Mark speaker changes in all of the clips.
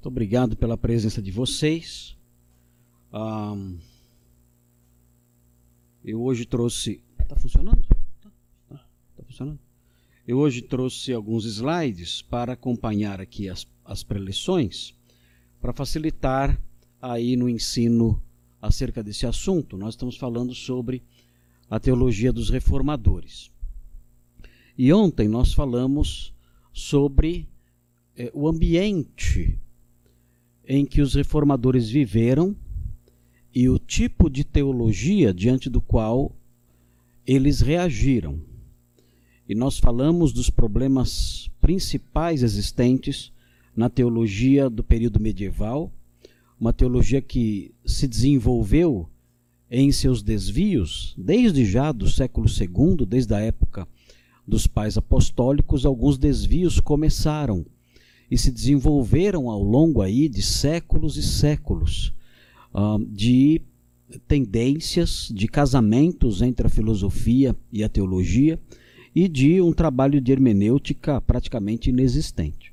Speaker 1: Muito obrigado pela presença de vocês. Um, eu hoje trouxe. Está funcionando? Está tá, tá funcionando? Eu hoje trouxe alguns slides para acompanhar aqui as, as preleções, para facilitar aí no ensino acerca desse assunto. Nós estamos falando sobre a teologia dos reformadores. E ontem nós falamos sobre eh, o ambiente em que os reformadores viveram e o tipo de teologia diante do qual eles reagiram. E nós falamos dos problemas principais existentes na teologia do período medieval, uma teologia que se desenvolveu em seus desvios desde já do século II, desde a época dos pais apostólicos, alguns desvios começaram e se desenvolveram ao longo aí de séculos e séculos uh, de tendências, de casamentos entre a filosofia e a teologia e de um trabalho de hermenêutica praticamente inexistente.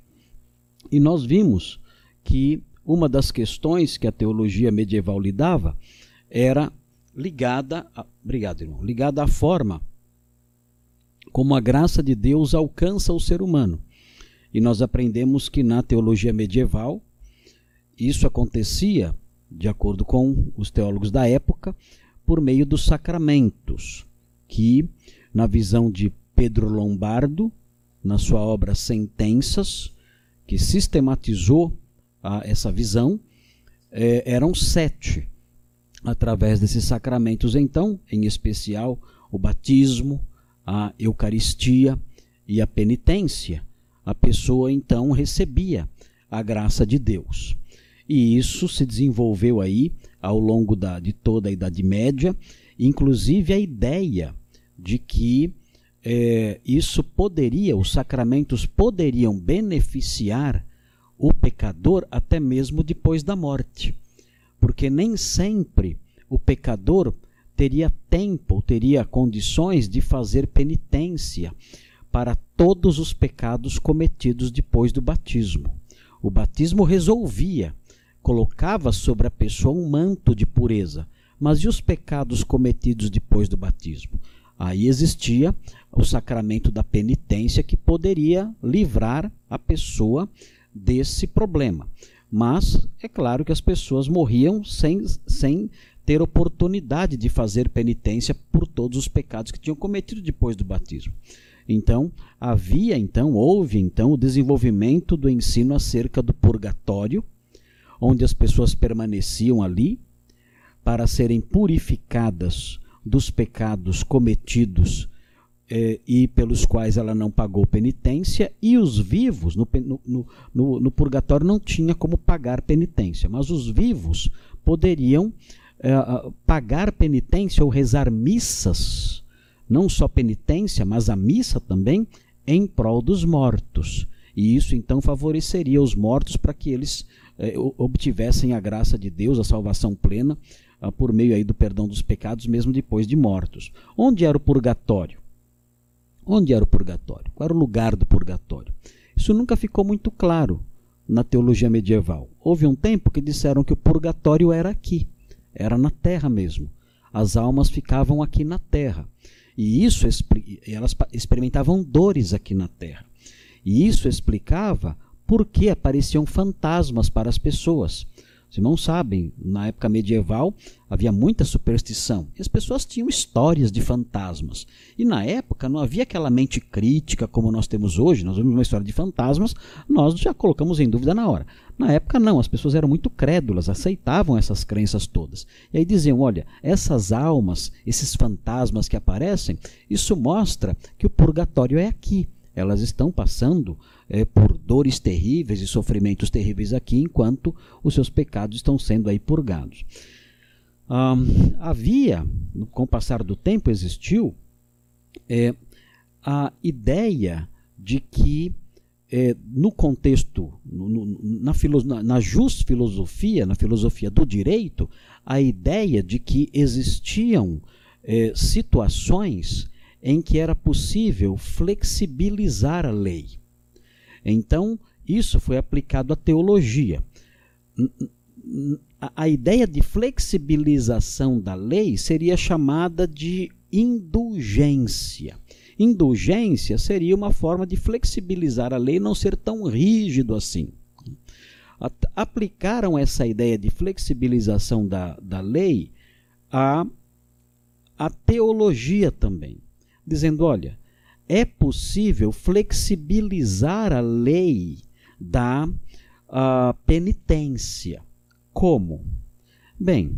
Speaker 1: E nós vimos que uma das questões que a teologia medieval lidava era ligada, a, obrigado irmão, ligada à forma como a graça de Deus alcança o ser humano. E nós aprendemos que na teologia medieval isso acontecia, de acordo com os teólogos da época, por meio dos sacramentos, que, na visão de Pedro Lombardo, na sua obra Sentenças, que sistematizou a, essa visão, é, eram sete. Através desses sacramentos, então, em especial o batismo, a Eucaristia e a penitência, a pessoa então recebia a graça de Deus. E isso se desenvolveu aí ao longo da, de toda a Idade Média, inclusive a ideia de que é, isso poderia, os sacramentos poderiam beneficiar o pecador até mesmo depois da morte. Porque nem sempre o pecador teria tempo, teria condições de fazer penitência para todos os pecados cometidos depois do batismo. O batismo resolvia, colocava sobre a pessoa um manto de pureza. Mas e os pecados cometidos depois do batismo? Aí existia o sacramento da penitência que poderia livrar a pessoa desse problema. Mas é claro que as pessoas morriam sem, sem ter oportunidade de fazer penitência por todos os pecados que tinham cometido depois do batismo. Então, havia então, houve então o desenvolvimento do ensino acerca do purgatório, onde as pessoas permaneciam ali para serem purificadas dos pecados cometidos eh, e pelos quais ela não pagou penitência, e os vivos, no, no, no, no, purgatório não tinha como pagar penitência, mas os vivos poderiam eh, pagar penitência ou rezar missas não só penitência, mas a missa também, em prol dos mortos. E isso então favoreceria os mortos para que eles eh, obtivessem a graça de Deus, a salvação plena, ah, por meio aí do perdão dos pecados, mesmo depois de mortos. Onde era o purgatório? Onde era o purgatório? Qual era o lugar do purgatório? Isso nunca ficou muito claro na teologia medieval. Houve um tempo que disseram que o purgatório era aqui, era na terra mesmo. As almas ficavam aqui na terra. E isso elas experimentavam dores aqui na Terra. E isso explicava por que apareciam fantasmas para as pessoas. Os irmãos sabem, na época medieval havia muita superstição e as pessoas tinham histórias de fantasmas. E na época não havia aquela mente crítica como nós temos hoje. Nós vemos uma história de fantasmas, nós já colocamos em dúvida na hora. Na época não, as pessoas eram muito crédulas, aceitavam essas crenças todas. E aí diziam: olha, essas almas, esses fantasmas que aparecem, isso mostra que o purgatório é aqui. Elas estão passando é, por dores terríveis e sofrimentos terríveis aqui, enquanto os seus pecados estão sendo aí purgados. havia, com o passar do tempo, existiu é, a ideia de que é, no contexto, no, no, na, na, na just filosofia, na filosofia do direito, a ideia de que existiam é, situações em que era possível flexibilizar a lei. Então, isso foi aplicado à teologia. a ideia de flexibilização da lei seria chamada de indulgência. Indulgência seria uma forma de flexibilizar a lei não ser tão rígido assim. Aplicaram essa ideia de flexibilização da, da lei à, à teologia também, dizendo: olha, é possível flexibilizar a lei da uh, penitência. Como? Bem,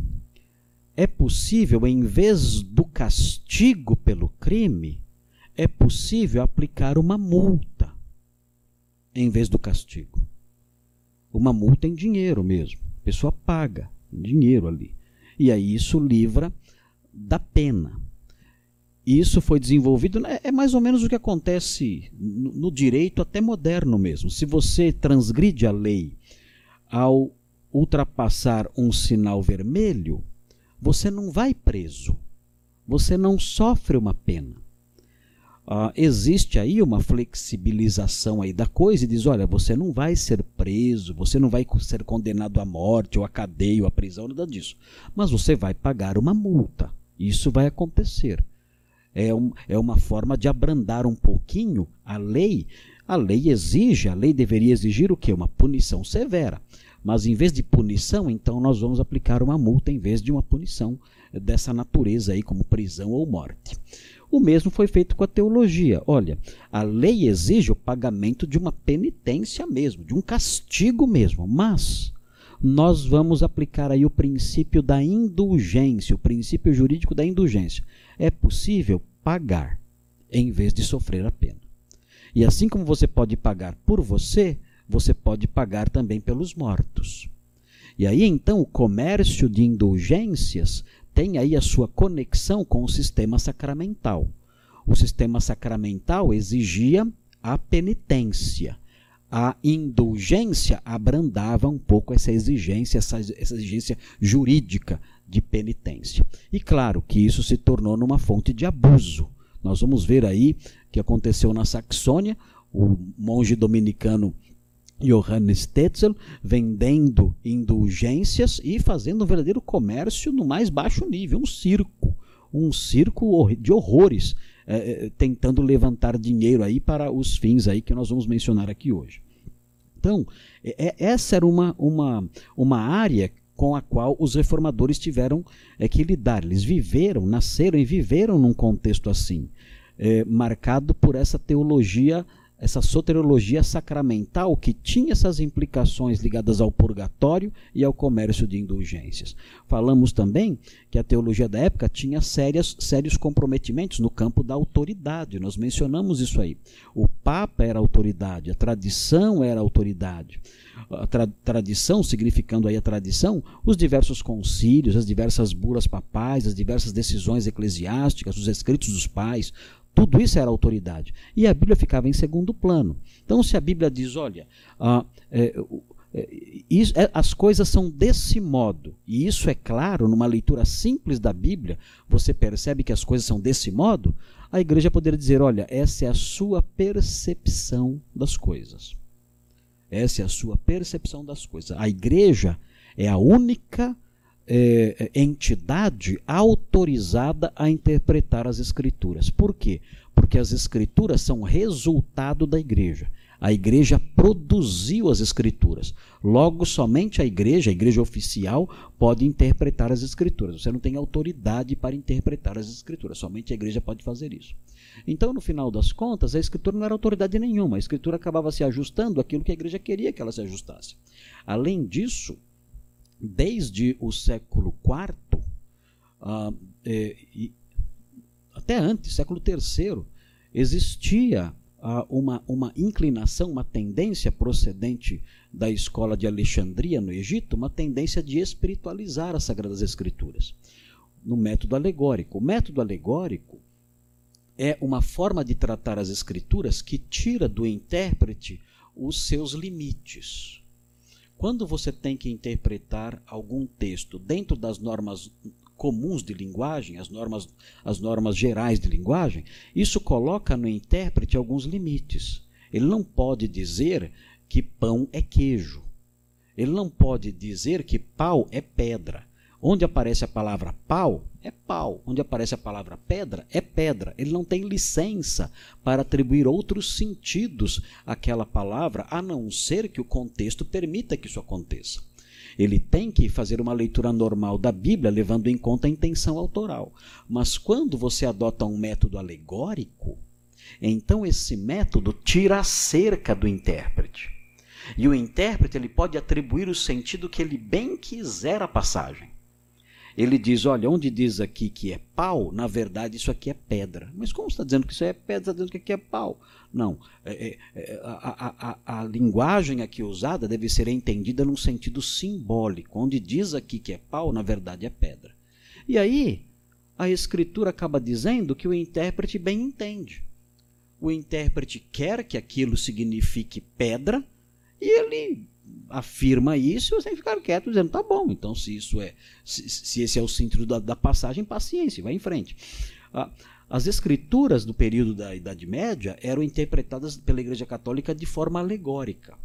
Speaker 1: é possível, em vez do castigo pelo crime, é possível aplicar uma multa em vez do castigo. Uma multa em dinheiro mesmo. A pessoa paga dinheiro ali. E aí isso livra da pena. Isso foi desenvolvido, né, é mais ou menos o que acontece no direito até moderno mesmo. Se você transgride a lei ao ultrapassar um sinal vermelho, você não vai preso. Você não sofre uma pena. Uh, existe aí uma flexibilização aí da coisa e diz, olha, você não vai ser preso, você não vai ser condenado à morte ou à cadeia ou à prisão, nada disso. Mas você vai pagar uma multa. Isso vai acontecer. É, um, é uma forma de abrandar um pouquinho a lei. A lei exige, a lei deveria exigir o quê? Uma punição severa. Mas em vez de punição, então nós vamos aplicar uma multa em vez de uma punição dessa natureza aí, como prisão ou morte. O mesmo foi feito com a teologia. Olha, a lei exige o pagamento de uma penitência mesmo, de um castigo mesmo, mas nós vamos aplicar aí o princípio da indulgência, o princípio jurídico da indulgência. É possível pagar em vez de sofrer a pena. E assim como você pode pagar por você, você pode pagar também pelos mortos. E aí então o comércio de indulgências tem aí a sua conexão com o sistema sacramental. O sistema sacramental exigia a penitência. A indulgência abrandava um pouco essa exigência, essa, exigência jurídica de penitência. E claro que isso se tornou numa fonte de abuso. Nós vamos ver aí que aconteceu na Saxônia, o monge dominicano Johannes Tetzel vendendo indulgências e fazendo um verdadeiro comércio no mais baixo nível, um circo, um circo de horrores, é, tentando levantar dinheiro aí para os fins aí que nós vamos mencionar aqui hoje. Então, é, essa era uma, uma, uma área com a qual os reformadores tiveram é, que lidar. Eles viveram, nasceram e viveram num contexto assim, é, marcado por essa teologia essa soteriologia sacramental que tinha essas implicações ligadas ao purgatório e ao comércio de indulgências. Falamos também que a teologia da época tinha sérias, sérios comprometimentos no campo da autoridade. Nós mencionamos isso aí. O Papa era autoridade, a tradição era autoridade. A tra tradição, significando aí a tradição, os diversos concílios, as diversas bulas papais, as diversas decisões eclesiásticas, os escritos dos pais, tudo isso era autoridade. E a Bíblia ficava em segundo plano. Então, se a Bíblia diz, olha, ah, é, é, isso, é, as coisas são desse modo, e isso é claro numa leitura simples da Bíblia, você percebe que as coisas são desse modo, a igreja poderia dizer: olha, essa é a sua percepção das coisas. Essa é a sua percepção das coisas. A igreja é a única é, é, entidade autorizada a interpretar as Escrituras. Por quê? Porque as Escrituras são resultado da igreja. A igreja produziu as Escrituras. Logo, somente a igreja, a igreja oficial, pode interpretar as Escrituras. Você não tem autoridade para interpretar as Escrituras. Somente a igreja pode fazer isso. Então, no final das contas, a Escritura não era autoridade nenhuma. A Escritura acabava se ajustando àquilo que a igreja queria que ela se ajustasse. Além disso, desde o século IV, ah, é, até antes, século III, existia ah, uma, uma inclinação, uma tendência procedente da escola de Alexandria, no Egito, uma tendência de espiritualizar as Sagradas Escrituras, no método alegórico. O método alegórico é uma forma de tratar as Escrituras que tira do intérprete os seus limites quando você tem que interpretar algum texto dentro das normas comuns de linguagem, as normas, as normas gerais de linguagem, isso coloca no intérprete alguns limites. Ele não pode dizer que pão é queijo. Ele não pode dizer que pau é pedra. Onde aparece a palavra pau, é pau. Onde aparece a palavra pedra, é pedra. Ele não tem licença para atribuir outros sentidos àquela palavra, a não ser que o contexto permita que isso aconteça. Ele tem que fazer uma leitura normal da Bíblia, levando em conta a intenção autoral. Mas quando você adota um método alegórico, então esse método tira a cerca do intérprete. E o intérprete ele pode atribuir o sentido que ele bem quiser à passagem. Ele diz: olha, onde diz aqui que é pau, na verdade isso aqui é pedra. Mas como está dizendo que isso é pedra, está dizendo que aqui é pau? Não. É, é, é a, a, a, linguagem aqui usada deve ser entendida num sentido simbólico. Onde diz aqui que é pau, na verdade é pedra. E aí, a escritura acaba dizendo que o intérprete bem entende. O intérprete quer que aquilo signifique pedra, e ele afirma isso e você ficar quieto dizendo, tá bom, então se isso é, se, se esse é o sentido da, da, passagem, paciência, vai em frente. Ah, as escrituras do período da Idade Média eram interpretadas pela Igreja Católica de forma alegórica.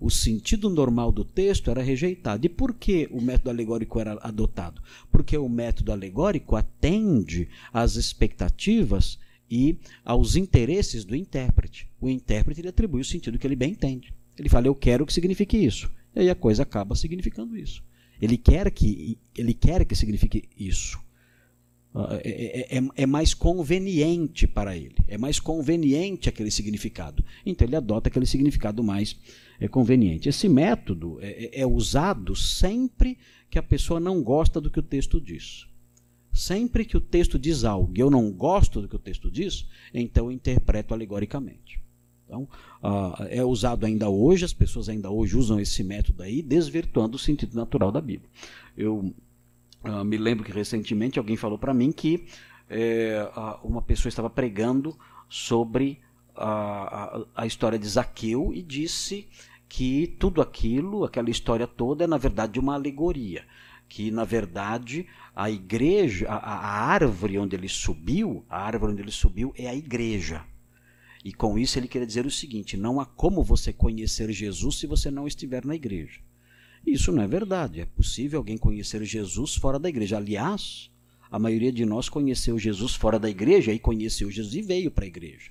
Speaker 1: O sentido normal do texto era rejeitado. E por que o método alegórico era adotado? Porque o método alegórico atende às expectativas e aos interesses do intérprete. O intérprete ele atribui o sentido que ele bem entende. Ele fala, eu quero que signifique isso. E aí a coisa acaba significando isso. Ele quer que, ele quer que signifique isso. Ah, é, é, é, é, mais conveniente para ele. É mais conveniente aquele significado. Então ele adota aquele significado mais é, conveniente. Esse método é, é, é usado sempre que a pessoa não gosta do que o texto diz. Sempre que o texto diz algo e eu não gosto do que o texto diz, então eu interpreto alegoricamente. Então, uh, é usado ainda hoje, as pessoas ainda hoje usam esse método aí, desvirtuando o sentido natural da Bíblia. Eu uh, me lembro que recentemente alguém falou para mim que é, uma pessoa estava pregando sobre a, a, a história de Zaqueu e disse que tudo aquilo, aquela história toda, é na verdade uma alegoria. Que na verdade a igreja, a, a árvore onde ele subiu, a árvore onde ele subiu é a igreja e com isso ele queria dizer o seguinte: não há como você conhecer Jesus se você não estiver na igreja. Isso não é verdade. É possível alguém conhecer Jesus fora da igreja. Aliás, a maioria de nós conheceu Jesus fora da igreja e conheceu Jesus e veio para a igreja.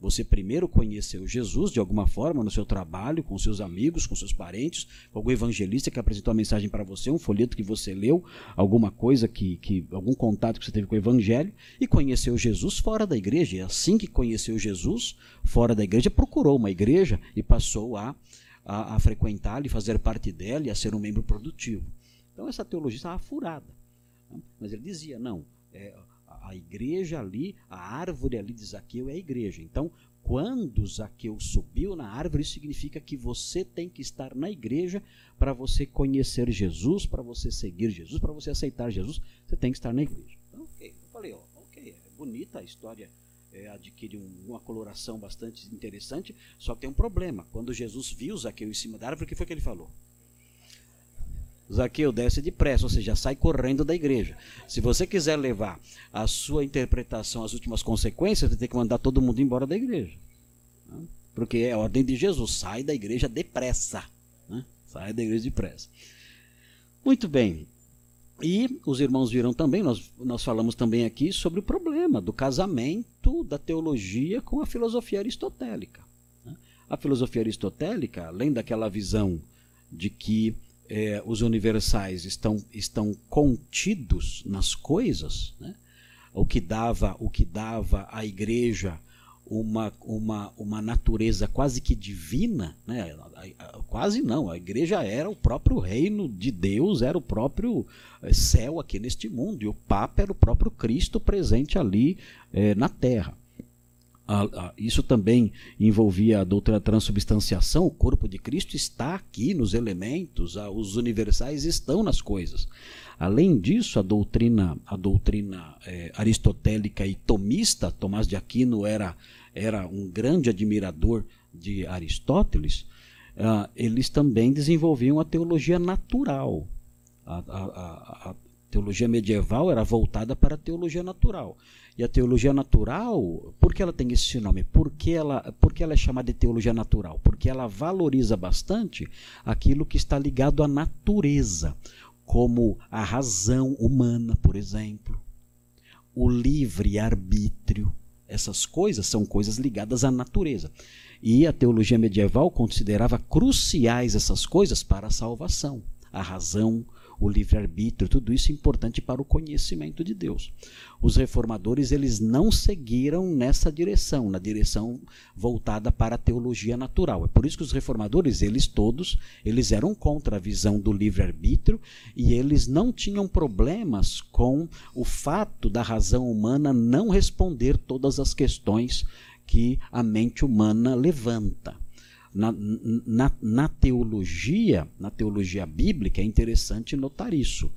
Speaker 1: Você primeiro conheceu Jesus de alguma forma no seu trabalho, com seus amigos, com seus parentes, com algum evangelista que apresentou a mensagem para você, um folheto que você leu, alguma coisa que, que algum contato que você teve com o evangelho e conheceu Jesus fora da igreja. E assim que conheceu Jesus fora da igreja, procurou uma igreja e passou a, a, a frequentá-la e fazer parte dela e a ser um membro produtivo. Então essa teologia estava furada. Né? Mas ele dizia, não, é, a igreja ali, a árvore ali de Zaqueu é a igreja. Então, quando Zaqueu subiu na árvore, isso significa que você tem que estar na igreja para você conhecer Jesus, para você seguir Jesus, para você aceitar Jesus, você tem que estar na igreja. Então, ok. Eu falei, ó, ok, é bonita a história, é, adquire um, uma coloração bastante interessante, só que tem um problema. Quando Jesus viu Zaqueu em cima da árvore, o que foi que ele falou? Zaqueu desce depressa, ou seja, sai correndo da igreja. Se você quiser levar a sua interpretação às últimas consequências, você tem que mandar todo mundo embora da igreja. Né? Porque é a ordem de Jesus, sai da igreja depressa. Né? Sai da igreja depressa. Muito bem. E os irmãos viram também, nós, nós falamos também aqui sobre o problema do casamento da teologia com a filosofia aristotélica. Né? A filosofia aristotélica, além daquela visão de que é, os universais estão, estão contidos nas coisas, né? o que dava o que dava à igreja uma, uma, uma natureza quase que divina, né? quase não, a igreja era o próprio reino de Deus, era o próprio é, céu aqui neste mundo, e o Papa era o próprio Cristo presente ali é, na terra a, a, isso também envolvia a doutrina transubstanciação, o corpo de Cristo está aqui nos elementos, a, os universais estão nas coisas. Além disso, a doutrina, a doutrina é, aristotélica e tomista, Tomás de Aquino era, era um grande admirador de Aristóteles, uh, eles também desenvolviam a teologia natural. A, a, a, teologia medieval era voltada para a teologia natural. E a teologia natural, por que ela tem esse nome? Porque ela, porque ela é chamada de teologia natural? Porque ela valoriza bastante aquilo que está ligado à natureza, como a razão humana, por exemplo, o livre arbítrio. Essas coisas são coisas ligadas à natureza. E a teologia medieval considerava cruciais essas coisas para a salvação. A razão, o livre-arbítrio, tudo isso é importante para o conhecimento de Deus. Os reformadores eles não seguiram nessa direção, na direção voltada para a teologia natural. É por isso que os reformadores, eles todos, eles eram contra a visão do livre-arbítrio e eles não tinham problemas com o fato da razão humana não responder todas as questões que a mente humana levanta na, na, na teologia, na teologia bíblica, é interessante notar isso.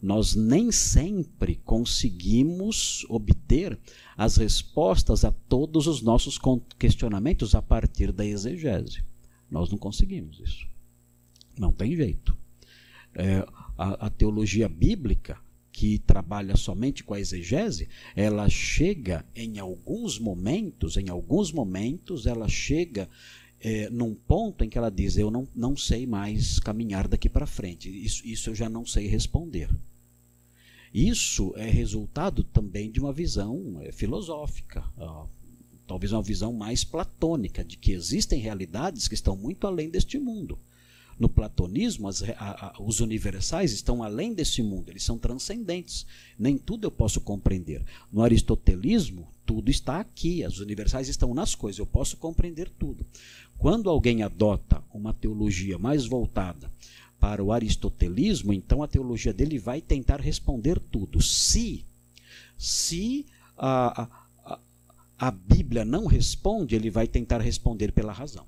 Speaker 1: Nós nem sempre conseguimos obter as respostas a todos os nossos questionamentos a partir da exegese. Nós não conseguimos isso. Não tem jeito. É, a, a teologia bíblica, que trabalha somente com a exegese, ela chega em alguns momentos, em alguns momentos, ela chega é, num ponto em que ela diz: Eu não, não sei mais caminhar daqui para frente, isso, isso eu já não sei responder. Isso é resultado também de uma visão é, filosófica, ó, talvez uma visão mais platônica, de que existem realidades que estão muito além deste mundo. No platonismo, as, a, a, os universais estão além desse mundo, eles são transcendentes. Nem tudo eu posso compreender. No aristotelismo, tudo está aqui, as universais estão nas coisas, eu posso compreender tudo. Quando alguém adota uma teologia mais voltada para o aristotelismo, então a teologia dele vai tentar responder tudo. Se, se a, a, a Bíblia não responde, ele vai tentar responder pela razão.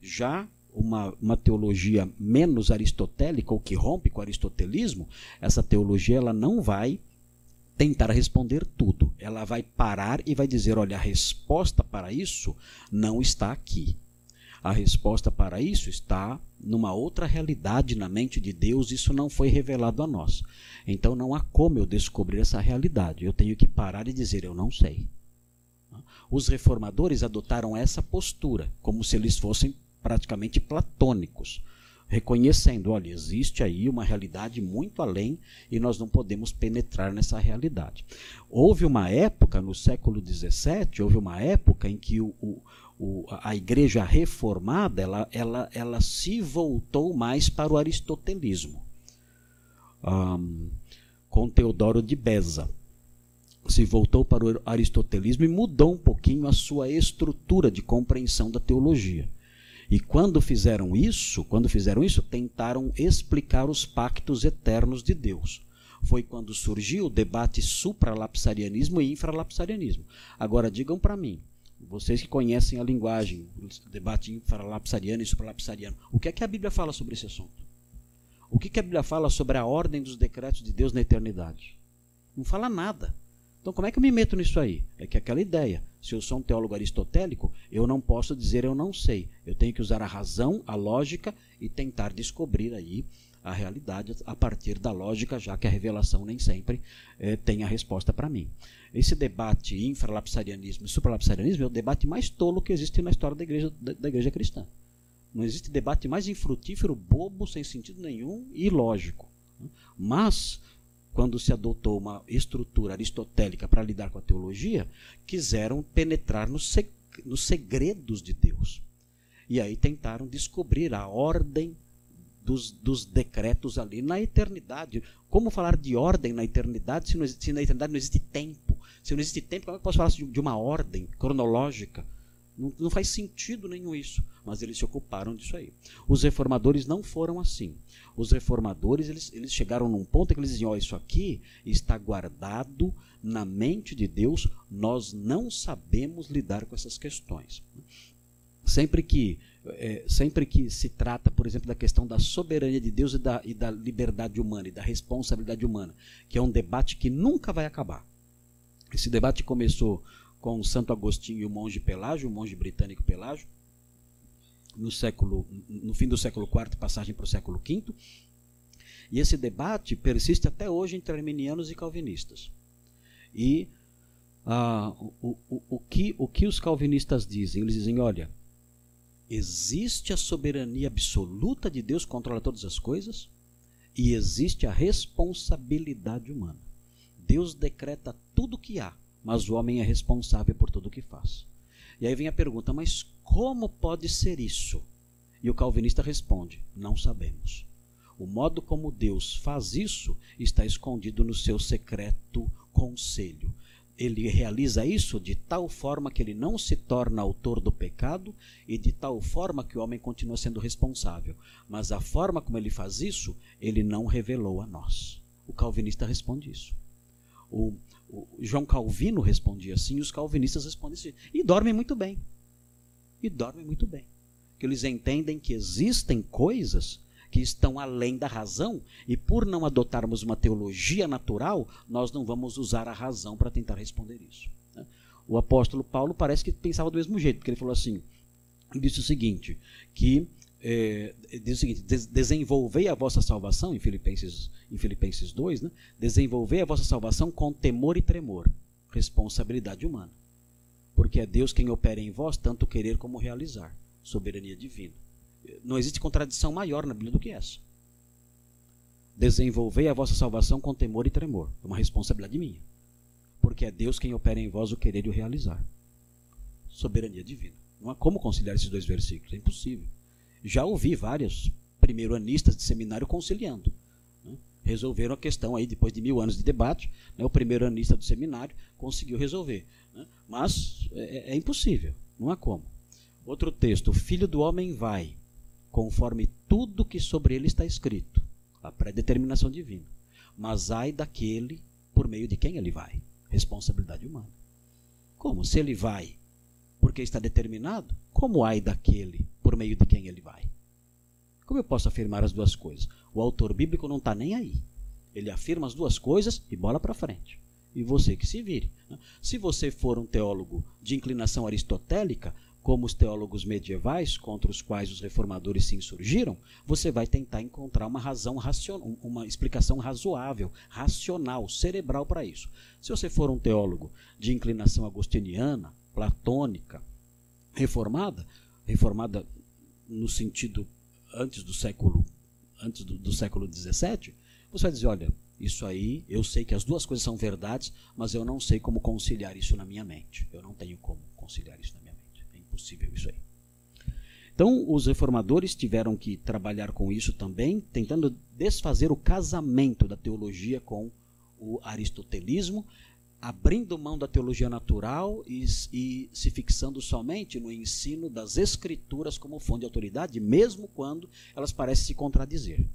Speaker 1: Já uma, uma teologia menos aristotélica, ou que rompe com o aristotelismo, essa teologia ela não vai tentar responder tudo. Ela vai parar e vai dizer: olha, a resposta para isso não está aqui. A resposta para isso está numa outra realidade na mente de Deus, isso não foi revelado a nós. Então não há como eu descobrir essa realidade. Eu tenho que parar e dizer: eu não sei. Os reformadores adotaram essa postura, como se eles fossem praticamente platônicos, reconhecendo: olha, existe aí uma realidade muito além e nós não podemos penetrar nessa realidade. Houve uma época, no século XVII, houve uma época em que o, o a igreja reformada ela, ela, ela se voltou mais para o aristotelismo, um, com Teodoro de Beza. Se voltou para o aristotelismo e mudou um pouquinho a sua estrutura de compreensão da teologia. E quando fizeram isso, quando fizeram isso, tentaram explicar os pactos eternos de Deus. Foi quando surgiu o debate supralapsarianismo e infralapsarianismo. Agora digam para mim, vocês que conhecem a linguagem, o debate infralapsariano e supralapsariano, o que é que a Bíblia fala sobre esse assunto? O que, que a Bíblia fala sobre a ordem dos decretos de Deus na eternidade? Não fala nada. Então, como é que eu me meto nisso aí? É que aquela ideia, se eu sou um teólogo aristotélico, eu não posso dizer eu não sei. Eu tenho que usar a razão, a lógica e tentar descobrir aí a realidade a partir da lógica, já que a revelação nem sempre é, tem a resposta para mim. Esse debate infralapsarianismo e supralapsarianismo é o debate mais tolo que existe na história da igreja, da, da igreja cristã. Não existe debate mais infrutífero, bobo, sem sentido nenhum e ilógico. Mas, quando se adotou uma estrutura aristotélica para lidar com a teologia, quiseram penetrar nos, nos segredos de Deus. E aí tentaram descobrir a ordem dos, dos, decretos ali na eternidade. Como falar de ordem na eternidade se, não, se na eternidade não existe tempo? Se não existe tempo, como é que eu posso falar de uma ordem cronológica? Não, não, faz sentido nenhum isso. Mas eles se ocuparam disso aí. Os reformadores não foram assim. Os reformadores eles, eles chegaram num ponto em que eles diziam: oh, isso aqui está guardado na mente de Deus, nós não sabemos lidar com essas questões. Sempre que, é, sempre que se trata, por exemplo, da questão da soberania de Deus e da, e da liberdade humana e da responsabilidade humana, que é um debate que nunca vai acabar esse debate começou com Santo Agostinho e o monge Pelágio, o monge britânico Pelágio, no século, no fim do século IV, passagem para o século V. E esse debate persiste até hoje entre arminianos e calvinistas. E ah, o, o, o, que, o que os calvinistas dizem? Eles dizem: olha, existe a soberania absoluta de Deus controla todas as coisas e existe a responsabilidade humana. Deus decreta tudo o que há, mas o homem é responsável por tudo o que faz. E aí vem a pergunta: mas como pode ser isso? E o calvinista responde: não sabemos. O modo como Deus faz isso está escondido no seu secreto conselho. Ele realiza isso de tal forma que ele não se torna autor do pecado e de tal forma que o homem continua sendo responsável. Mas a forma como ele faz isso, ele não revelou a nós. O calvinista responde isso. O, o João Calvino respondia assim, os calvinistas respondem assim. E dormem muito bem. E dormem muito bem. Que eles entendem que existem coisas que estão além da razão, e por não adotarmos uma teologia natural, nós não vamos usar a razão para tentar responder isso. Né? O apóstolo Paulo parece que pensava do mesmo jeito, porque ele falou assim: disse o seguinte, que é, diz o seguinte: desenvolvei a vossa salvação, em Filipenses, em Filipenses 2, né? desenvolvei a vossa salvação com temor e tremor, responsabilidade humana. Porque é Deus quem opera em vós, tanto querer como realizar, soberania divina. Não existe contradição maior na Bíblia do que essa. Desenvolvei a vossa salvação com temor e tremor. É uma responsabilidade minha. Porque é Deus quem opera em vós o querer e o realizar. Soberania divina. Não há como conciliar esses dois versículos. É impossível. Já ouvi vários primeiro-anistas de seminário conciliando. Né? Resolveram a questão aí, depois de mil anos de debate, né? o primeiro-anista do seminário conseguiu resolver. Né? Mas é, é impossível. Não há como. Outro texto: O filho do homem vai conforme tudo que sobre ele está escrito, a predeterminação divina. Mas ai daquele por meio de quem ele vai, responsabilidade humana. Como? Se ele vai porque está determinado, como ai daquele por meio de quem ele vai? Como eu posso afirmar as duas coisas? O autor bíblico não está nem aí. Ele afirma as duas coisas e bola para frente. E você que se vire. Se você for um teólogo de inclinação aristotélica, como os teólogos medievais contra os quais os reformadores se insurgiram, você vai tentar encontrar uma razão racional, uma explicação razoável, racional, cerebral para isso. Se você for um teólogo de inclinação agostiniana, platônica, reformada, reformada no sentido antes do século antes do, do século XVII, você vai dizer, olha, isso aí, eu sei que as duas coisas são verdades, mas eu não sei como conciliar isso na minha mente. Eu não tenho como conciliar isso na minha mente possível isso aí. Então, os reformadores tiveram que trabalhar com isso também, tentando desfazer o casamento da teologia com o aristotelismo, abrindo mão da teologia natural e, e, se fixando somente no ensino das escrituras como fonte de autoridade, mesmo quando elas parecem se contradizer.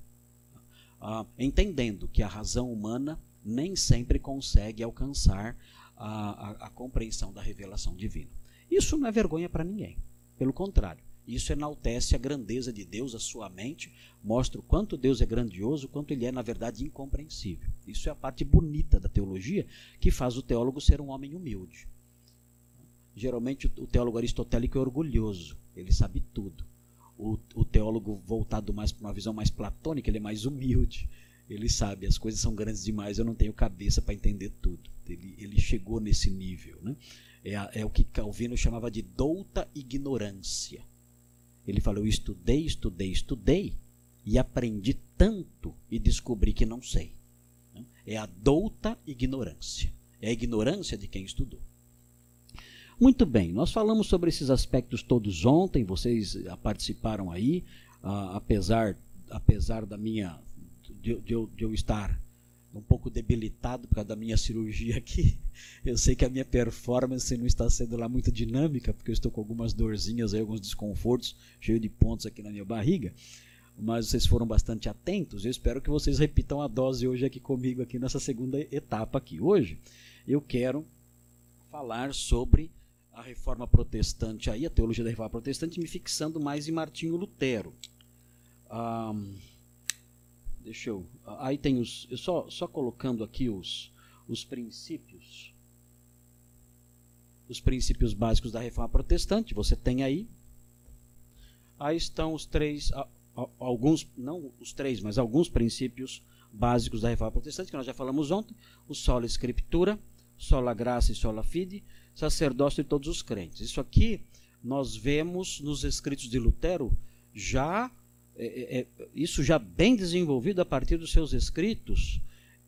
Speaker 1: Ah, entendendo que a razão humana nem sempre consegue alcançar a, a, a compreensão da revelação divina. Isso não é vergonha para ninguém. Pelo contrário, isso enaltece a grandeza de Deus, a sua mente, mostra o quanto Deus é grandioso, o quanto ele é, na verdade, incompreensível. Isso é a parte bonita da teologia que faz o teólogo ser um homem humilde. Geralmente, o teólogo aristotélico é orgulhoso, ele sabe tudo. O, o teólogo voltado mais para uma visão mais platônica, ele é mais humilde. Ele sabe, as coisas são grandes demais, eu não tenho cabeça para entender tudo. Ele, ele chegou nesse nível. Né? É, é o que Calvino chamava de douta ignorância. Ele falou: Eu estudei, estudei, estudei e aprendi tanto e descobri que não sei. É a douta ignorância. É a ignorância de quem estudou. Muito bem, nós falamos sobre esses aspectos todos ontem, vocês participaram aí, uh, apesar, apesar da minha de, de, de eu estar um pouco debilitado por causa da minha cirurgia aqui. Eu sei que a minha performance não está sendo lá muito dinâmica, porque eu estou com algumas dorzinhas aí, alguns desconfortos, cheio de pontos aqui na minha barriga. Mas vocês foram bastante atentos. Eu espero que vocês repitam a dose hoje aqui comigo aqui nessa segunda etapa aqui. Hoje eu quero falar sobre a reforma protestante aí, a teologia da reforma protestante, me fixando mais em Martinho Lutero. Um, Deixa eu. Aí tem os. Eu só, só colocando aqui os, os princípios. Os princípios básicos da reforma protestante. Você tem aí. Aí estão os três. Alguns, não os três, mas alguns princípios básicos da reforma protestante, que nós já falamos ontem: o solo escritura, sola graça e sola fide, sacerdócio de todos os crentes. Isso aqui nós vemos nos escritos de Lutero já é, é isso já bem desenvolvido a partir dos seus escritos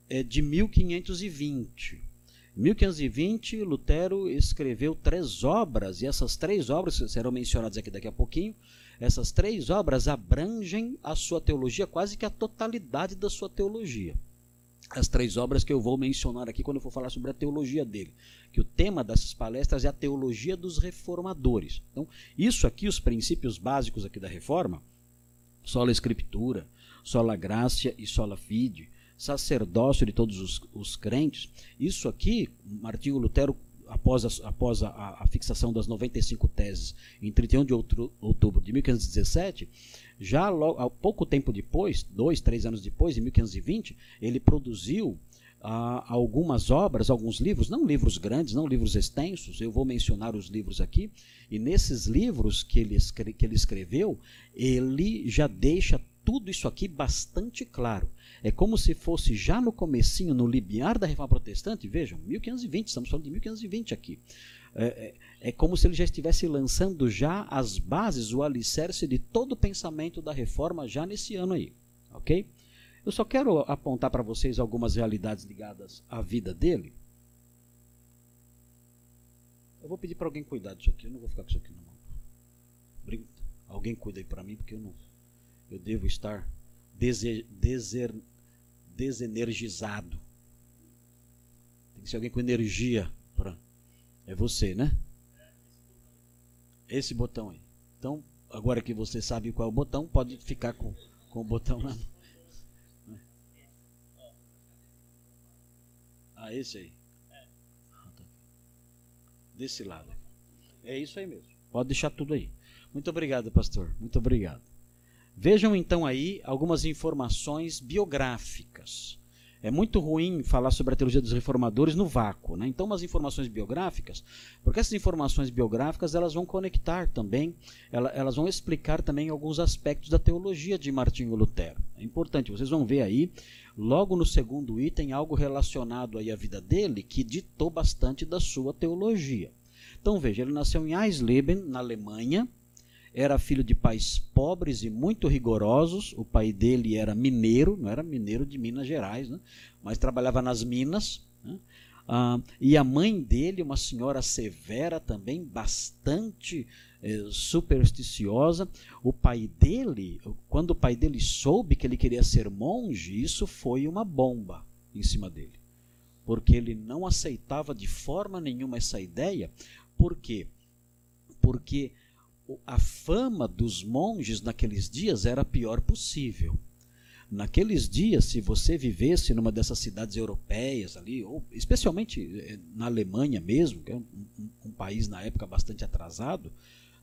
Speaker 1: é, de 1520. Em 1520, Lutero escreveu três obras, e essas três obras serão mencionadas aqui daqui a pouquinho. Essas três obras abrangem a sua teologia, quase que a totalidade da sua teologia. As três obras que eu vou mencionar aqui quando eu for falar sobre a teologia dele. Que o tema dessas palestras é a teologia dos reformadores. Então, isso aqui, os princípios básicos aqui da reforma, sola escritura, sola gracia e sola fide, sacerdócio de todos os, os crentes. Isso aqui, Martinho Lutero, após, a, após a, a, fixação das 95 teses, em 31 de outubro, outubro de 1517, já logo, pouco tempo depois, dois, três anos depois, em 1520, ele produziu ah, algumas obras, alguns livros, não livros grandes, não livros extensos, eu vou mencionar os livros aqui, e nesses livros que ele, que ele escreveu, ele já deixa tudo isso aqui bastante claro. É como se fosse já no comecinho, no limiar da Reforma Protestante, vejam, 1520, estamos falando de 1520 aqui. É, é, é, como se ele já estivesse lançando já as bases, o alicerce de todo o pensamento da Reforma já nesse ano aí, ok? Eu só quero apontar para vocês algumas realidades ligadas à vida dele. Eu vou pedir para alguém cuidar disso aqui, eu não vou ficar com isso aqui na mão. Alguém cuida aí para mim, porque eu não, eu devo estar deser, deser, desenergizado. Tem que ser alguém com energia. Pra... É você, né? Esse botão aí. Então, agora que você sabe qual é o botão, pode ficar com, com o botão lá. Ah, esse aí. Desse lado. É isso aí mesmo. Pode deixar tudo aí. Muito obrigado, pastor. Muito obrigado. Vejam então aí algumas informações biográficas. É muito ruim falar sobre a teologia dos reformadores no vácuo, né? Então, umas informações biográficas, porque essas informações biográficas elas vão conectar também, elas vão explicar também alguns aspectos da teologia de Martinho Lutero. É importante, vocês vão ver aí, logo no segundo item, algo relacionado aí à vida dele que ditou bastante da sua teologia. Então, veja, ele nasceu em Eisleben, na Alemanha, era filho de pais pobres e muito rigorosos. O pai dele era mineiro, não era mineiro de Minas Gerais, né? mas trabalhava nas minas. Né? Ah, e a mãe dele, uma senhora severa também, bastante eh, supersticiosa. O pai dele, quando o pai dele soube que ele queria ser monge, isso foi uma bomba em cima dele. Porque ele não aceitava de forma nenhuma essa ideia. Por quê? Porque a fama dos monges naqueles dias era a pior possível. Naqueles dias, se você vivesse numa dessas cidades europeias ali, ou especialmente eh, na Alemanha mesmo, que é um, um, um país na época bastante atrasado,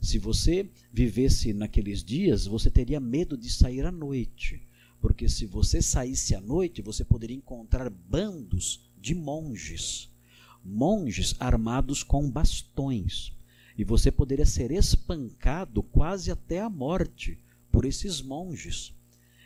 Speaker 1: se você vivesse naqueles dias, você teria medo de sair à noite. Porque se você saísse à noite, você poderia encontrar bandos de monges. Monges armados com bastões e você poderia ser espancado quase até a morte por esses monges.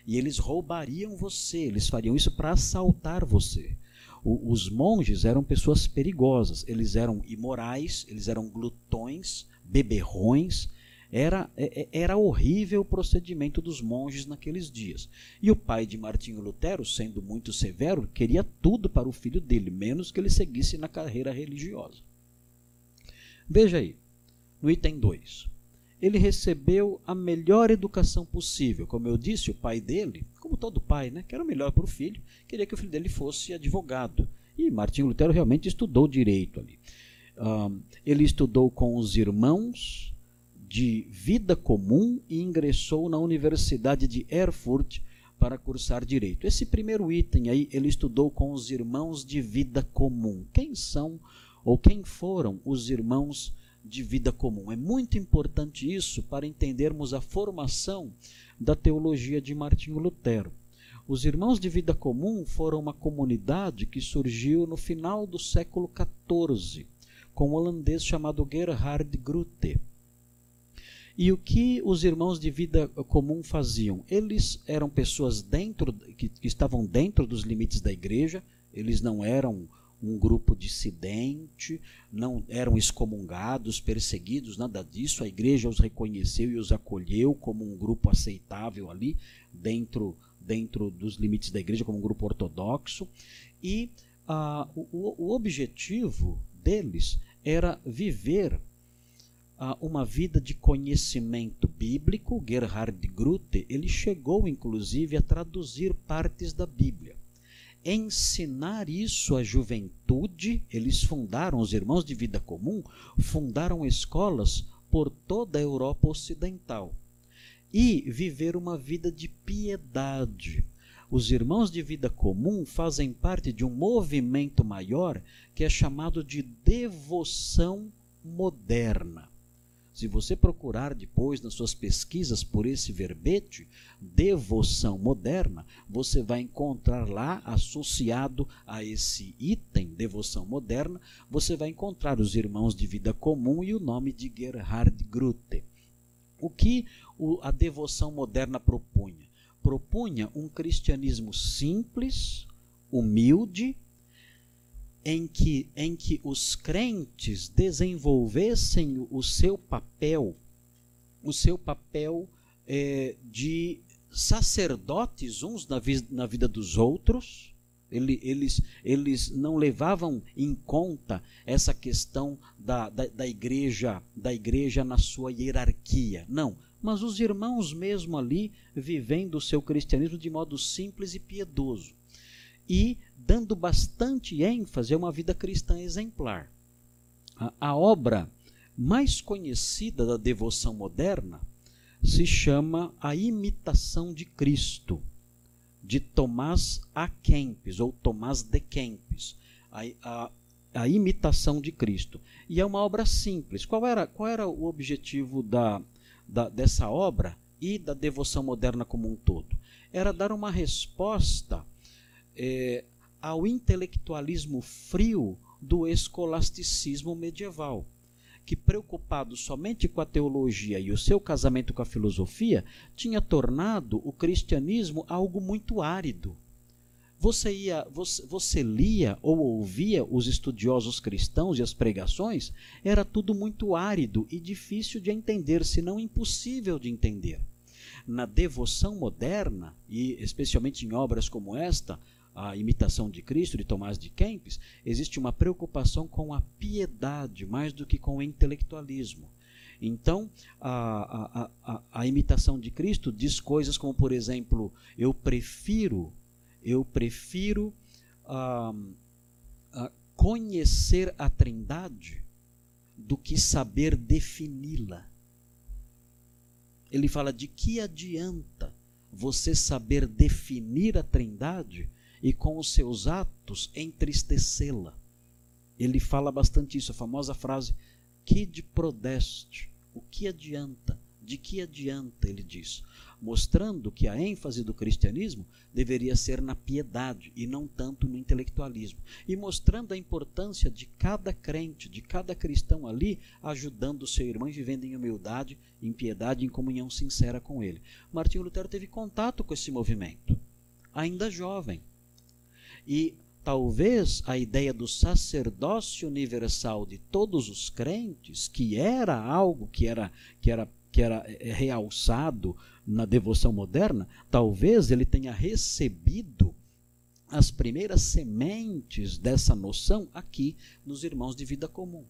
Speaker 1: E eles roubariam você, eles fariam isso para assaltar você. O, os monges eram pessoas perigosas, eles eram imorais, eles eram glutões, beberrões. Era, é, é, era horrível o procedimento dos monges naqueles dias. E o pai de Martinho Lutero, sendo muito severo, queria tudo para o filho dele, menos que ele seguisse na carreira religiosa. Veja aí, no item 2. Ele recebeu a melhor educação possível. Como eu disse, o pai dele, como todo pai, né, era o melhor para o filho, queria que o filho dele fosse advogado. E Martinho Lutero realmente estudou direito ali. Um, ele estudou com os irmãos de vida comum e ingressou na Universidade de Erfurt para cursar direito. Esse primeiro item aí, ele estudou com os irmãos de vida comum. Quem são ou quem foram os irmãos de vida comum. É muito importante isso para entendermos a formação da teologia de Martinho Lutero. Os irmãos de vida comum foram uma comunidade que surgiu no final do século XIV, com um holandês chamado Gerhard Groote. E o que os irmãos de vida comum faziam? Eles eram pessoas dentro que, que estavam dentro dos limites da igreja, eles não eram um grupo dissidente, não eram excomungados, perseguidos, nada disso. A igreja os reconheceu e os acolheu como um grupo aceitável ali dentro dentro dos limites da igreja como um grupo ortodoxo e ah, o, o objetivo deles era viver ah, uma vida de conhecimento bíblico. Gerhard Grute ele chegou inclusive a traduzir partes da Bíblia ensinar isso à juventude. Eles fundaram, os irmãos de vida comum, fundaram escolas por toda a Europa Ocidental e viver uma vida de piedade. Os irmãos de vida comum fazem parte de um movimento maior que é chamado de devoção moderna. Se você procurar depois nas suas pesquisas por esse verbete, devoção moderna, você vai encontrar lá, associado a esse item, devoção moderna, você vai encontrar os irmãos de vida comum e o nome de Gerhard Grute. O que a devoção moderna propunha? Propunha um cristianismo simples, humilde, em que, em que os crentes desenvolvessem o seu papel, o seu papel é, de sacerdotes uns na, vi, na vida dos outros. Ele, eles, eles não levavam em conta essa questão da, da, da, igreja da igreja na sua hierarquia. Não, mas os irmãos mesmo ali vivendo o seu cristianismo de modo simples e piedoso. E dando bastante ênfase a uma vida cristã exemplar. A, a obra mais conhecida da devoção moderna se chama A Imitação de Cristo, de Tomás A. Kempis, ou Tomás de Kempis. A, a, a Imitação de Cristo. E é uma obra simples. Qual era, qual era o objetivo da, da, dessa obra e da devoção moderna como um todo? Era dar uma resposta é, ao intelectualismo frio do escolasticismo medieval, que, preocupado somente com a teologia e o seu casamento com a filosofia, tinha tornado o cristianismo algo muito árido. Você, ia, você, você lia ou ouvia os estudiosos cristãos e as pregações, era tudo muito árido e difícil de entender, se não impossível de entender. Na devoção moderna, e especialmente em obras como esta, a imitação de Cristo, de Tomás de Kempis, existe uma preocupação com a piedade mais do que com o intelectualismo. Então, a, a, a, a imitação de Cristo diz coisas como, por exemplo, eu prefiro, eu prefiro ah, conhecer a Trindade do que saber defini-la. Ele fala de que adianta você saber definir a Trindade e com os seus atos entristecê-la. Ele fala bastante isso, a famosa frase: que de prodeste? O que adianta? De que adianta? Ele diz, mostrando que a ênfase do cristianismo deveria ser na piedade e não tanto no intelectualismo, e mostrando a importância de cada crente, de cada cristão ali, ajudando o seu irmão e vivendo em humildade, em piedade, em comunhão sincera com ele. Martinho Lutero teve contato com esse movimento, ainda jovem e talvez a ideia do sacerdócio universal de todos os crentes, que era algo que era, que era, que era eh, realçado na devoção moderna, talvez ele tenha recebido as primeiras sementes dessa noção aqui nos irmãos de vida comum.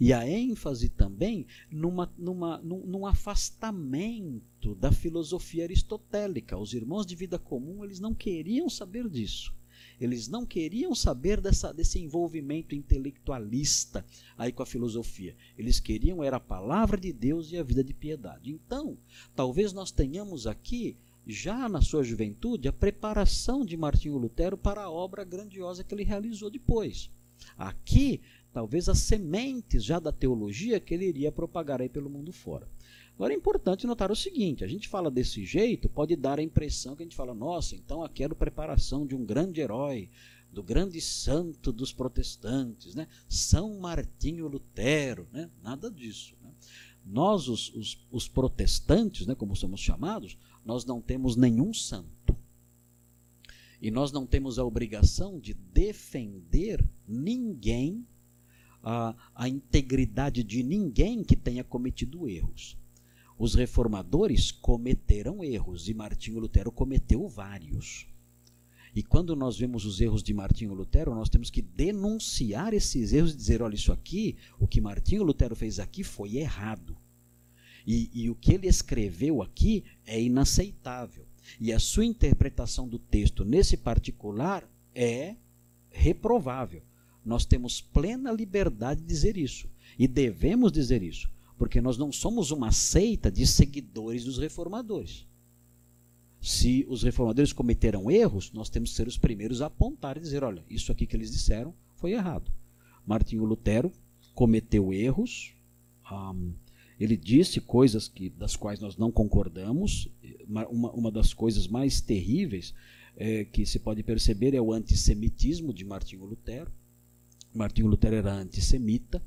Speaker 1: E a ênfase também numa, numa, num, num, afastamento da filosofia aristotélica. Os irmãos de vida comum eles não queriam saber disso. Eles não queriam saber dessa, desse envolvimento intelectualista aí com a filosofia. Eles queriam era a palavra de Deus e a vida de piedade. Então, talvez nós tenhamos aqui já na sua juventude a preparação de Martinho Lutero para a obra grandiosa que ele realizou depois. Aqui, talvez as sementes já da teologia que ele iria propagar aí pelo mundo fora. Agora é importante notar o seguinte: a gente fala desse jeito, pode dar a impressão que a gente fala, nossa, então aqui era preparação de um grande herói, do grande santo dos protestantes, né? São Martinho Lutero, né? nada disso. Né? Nós, os, os, os protestantes, né, como somos chamados, nós não temos nenhum santo. E nós não temos a obrigação de defender ninguém, a, a integridade de ninguém que tenha cometido erros. Os reformadores cometeram erros e Martinho Lutero cometeu vários. E quando nós vemos os erros de Martinho Lutero, nós temos que denunciar esses erros e dizer: olha, isso aqui, o que Martinho Lutero fez aqui foi errado. E, e o que ele escreveu aqui é inaceitável. E a sua interpretação do texto nesse particular é reprovável. Nós temos plena liberdade de dizer isso. E devemos dizer isso. Porque nós não somos uma seita de seguidores dos reformadores. Se os reformadores cometeram erros, nós temos que ser os primeiros a apontar e dizer: olha, isso aqui que eles disseram foi errado. Martinho Lutero cometeu erros, ele disse coisas que, das quais nós não concordamos. Uma, uma das coisas mais terríveis é, que se pode perceber é o antissemitismo de Martinho Lutero. Martinho Lutero era antissemita.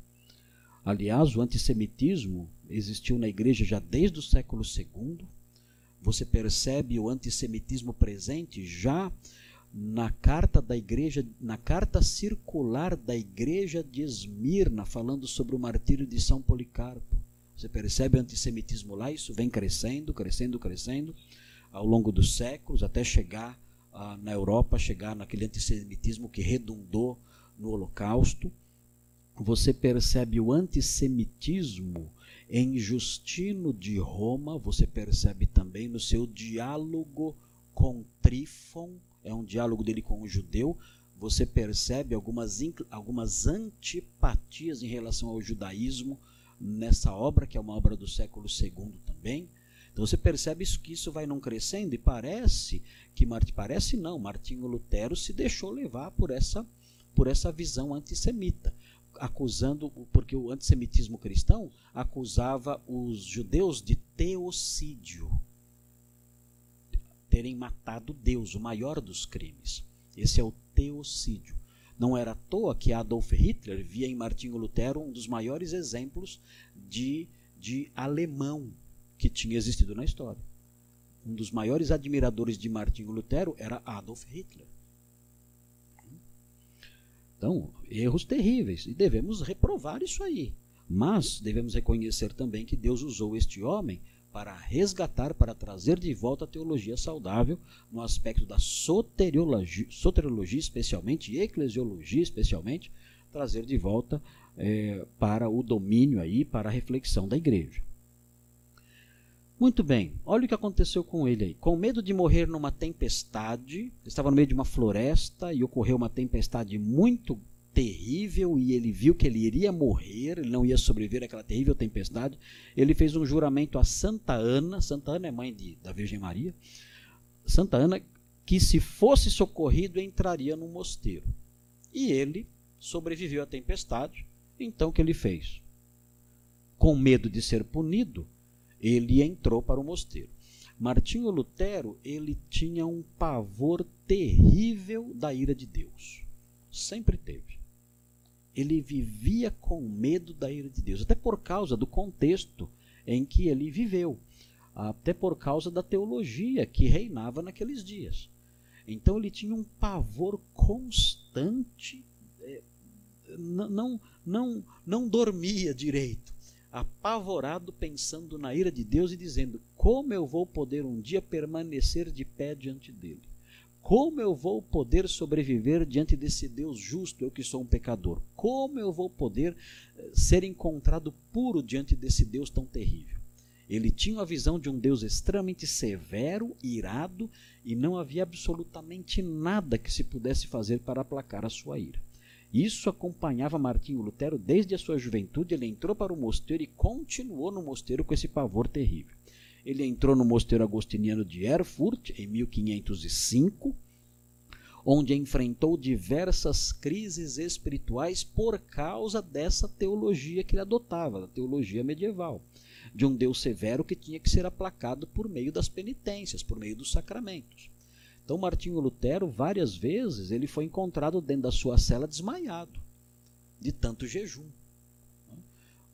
Speaker 1: Aliás, o antissemitismo existiu na igreja já desde o século II. Você percebe o antissemitismo presente já na carta da igreja, na carta circular da igreja de Esmirna, falando sobre o martírio de São Policarpo. Você percebe o antissemitismo lá, isso vem crescendo, crescendo, crescendo ao longo dos séculos, até chegar ah, na Europa, chegar naquele antissemitismo que redundou no Holocausto. Você percebe o antissemitismo em Justino de Roma, você percebe também no seu diálogo com Trífon, é um diálogo dele com o judeu, você percebe algumas, algumas antipatias em relação ao judaísmo, nessa obra, que é uma obra do século II também. Então você percebe isso, que isso vai não crescendo e parece que parece não, Martinho Lutero se deixou levar por essa por essa visão antissemita, acusando porque o antissemitismo cristão acusava os judeus de teocídio, terem matado Deus, o maior dos crimes. Esse é o teocídio. Não era à toa que Adolf Hitler via em Martinho Lutero um dos maiores exemplos de, de alemão que tinha existido na história. Um dos maiores admiradores de Martinho Lutero era Adolf Hitler. Então, erros terríveis, e devemos reprovar isso aí. Mas devemos reconhecer também que Deus usou este homem para resgatar, para trazer de volta a teologia saudável no aspecto da soteriologia, soteriologia especialmente, e eclesiologia especialmente, trazer de volta é, para o domínio aí, para a reflexão da igreja. Muito bem, olha o que aconteceu com ele aí. Com medo de morrer numa tempestade, estava no meio de uma floresta e ocorreu uma tempestade muito terrível e ele viu que ele iria morrer, ele não ia sobreviver àquela terrível tempestade. Ele fez um juramento a Santa Ana, Santa Ana é mãe de, da Virgem Maria, Santa Ana, que se fosse socorrido entraria no mosteiro. E ele sobreviveu à tempestade, então o que ele fez? Com medo de ser punido, ele entrou para o mosteiro. Martinho Lutero, ele tinha um pavor terrível da ira de Deus. Sempre teve ele vivia com medo da ira de Deus, até por causa do contexto em que ele viveu, até por causa da teologia que reinava naqueles dias. Então ele tinha um pavor constante, é, não, não, não dormia direito, apavorado pensando na ira de Deus e dizendo: como eu vou poder um dia permanecer de pé diante dele? Como eu vou poder sobreviver diante desse Deus justo, eu que sou um pecador? Como eu vou poder eh, ser encontrado puro diante desse Deus tão terrível? Ele tinha a visão de um Deus extremamente severo, irado, e não havia absolutamente nada que se pudesse fazer para aplacar a sua ira. Isso acompanhava Martinho Lutero desde a sua juventude. Ele entrou para o mosteiro e continuou no mosteiro com esse pavor terrível. Ele entrou no mosteiro agostiniano de Erfurt em 1505, onde enfrentou diversas crises espirituais por causa dessa teologia que ele adotava, a teologia medieval, de um Deus severo que tinha que ser aplacado por meio das penitências, por meio dos sacramentos. Então Martinho Lutero, várias vezes, ele foi encontrado dentro da sua cela desmaiado, de tanto jejum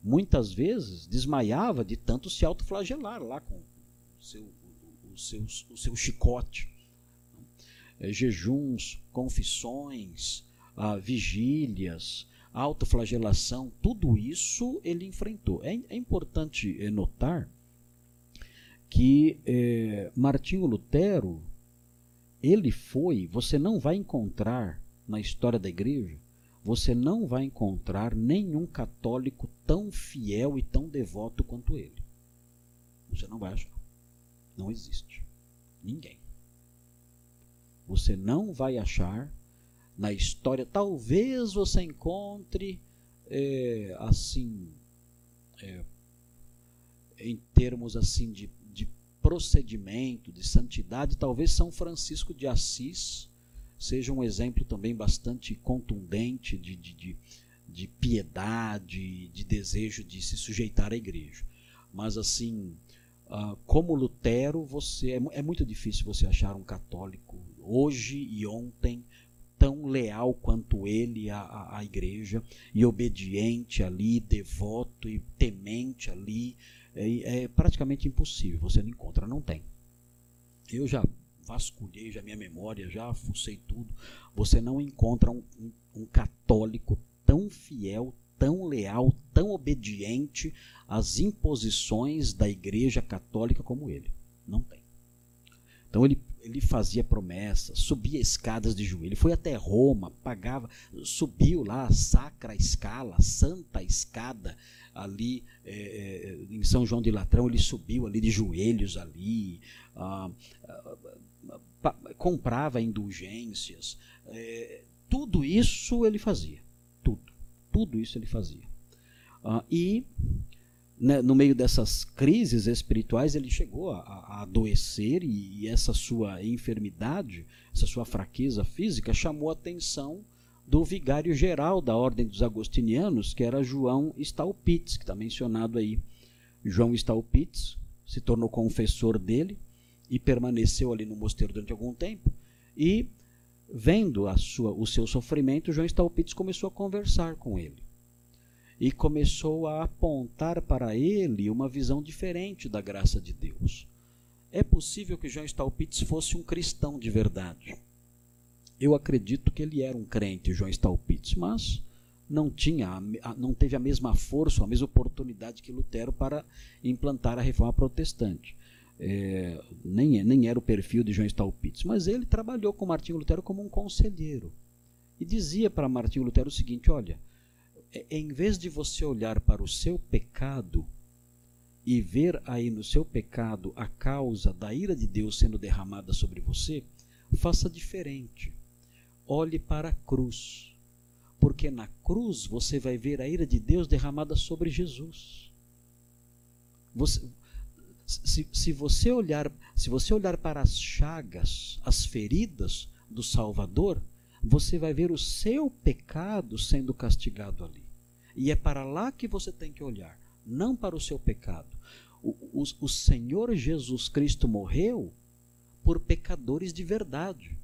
Speaker 1: muitas vezes desmaiava de tanto se autoflagelar lá com o seu, o seu, o seu chicote. é, jejuns, confissões, ah, vigílias, autoflagelação, tudo isso ele enfrentou. É, é importante é, notar que é, Martinho Lutero, ele foi, você não vai encontrar na história da igreja, você não vai encontrar nenhum católico tão fiel e tão devoto quanto ele. Você não vai achar. Não existe. Ninguém. Você não vai achar na história. Talvez você encontre é, assim, é, em termos assim de, de procedimento, de santidade, talvez São Francisco de Assis seja um exemplo também bastante contundente de, de, de, de piedade, de desejo de se sujeitar à igreja. Mas assim, Uh, como Lutero, você é, é, muito difícil você achar um católico hoje e ontem tão leal quanto ele à, à, igreja e obediente ali, devoto e temente ali. É, é, praticamente impossível, você não encontra, não tem. Eu já vasculhei já minha memória, já fucei tudo. Você não encontra um, um, um católico tão fiel, tão leal, tão obediente às imposições da Igreja Católica como ele. Não tem. Então ele, ele fazia promessas, subia escadas de joelho, foi até Roma, pagava, subiu lá, sacra escala, santa escada ali é, em São João de Latrão, ele subiu ali de joelhos ali, ah, ah, comprava indulgências, é, tudo isso ele fazia tudo isso ele fazia. Uh, e né, no meio dessas crises espirituais ele chegou a, a adoecer e, e, essa sua enfermidade, essa sua fraqueza física chamou a atenção do vigário geral da ordem dos agostinianos, que era João Stalpitz, que está mencionado aí. João Stalpitz se tornou confessor dele e permaneceu ali no mosteiro durante algum tempo e vendo a sua, o seu sofrimento, João Stalpitz começou a conversar com ele. E começou a apontar para ele uma visão diferente da graça de Deus. É possível que João Stalpitz fosse um cristão de verdade. Eu acredito que ele era um crente, João Stalpitz, mas não tinha, não teve a mesma força, a mesma oportunidade que Lutero para implantar a reforma protestante é, nem, nem era o perfil de João Stalpitz, mas ele trabalhou com Martinho Lutero como um conselheiro. E dizia para Martinho Lutero o seguinte: olha, é, em vez de você olhar para o seu pecado e ver aí no seu pecado a causa da ira de Deus sendo derramada sobre você, faça diferente. Olhe para a cruz, porque na cruz você vai ver a ira de Deus derramada sobre Jesus. Você, se, se, você olhar, se você olhar para as chagas, as feridas do Salvador, você vai ver o seu pecado sendo castigado ali. E é para lá que você tem que olhar, não para o seu pecado. O, o, o Senhor Jesus Cristo morreu por pecadores de verdade.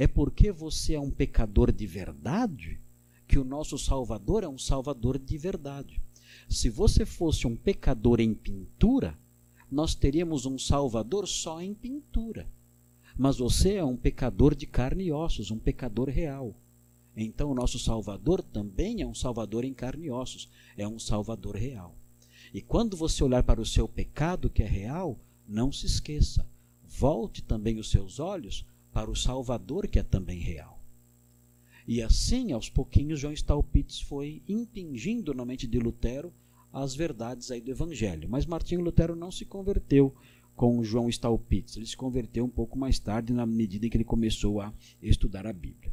Speaker 1: É porque você é um pecador de verdade que o nosso Salvador é um Salvador de verdade. Se você fosse um pecador em pintura, nós teríamos um Salvador só em pintura. Mas você é um pecador de carne e ossos, um pecador real. Então, o nosso Salvador também é um Salvador em carne e ossos, é um Salvador real. E quando você olhar para o seu pecado, que é real, não se esqueça, volte também os seus olhos para o Salvador, que é também real. E assim, aos pouquinhos, João Stalpitz foi impingindo na mente de Lutero as verdades aí do Evangelho. Mas Martinho Lutero não se converteu com João Stalpitz. Ele se converteu um pouco mais tarde, na medida em que ele começou a estudar a Bíblia.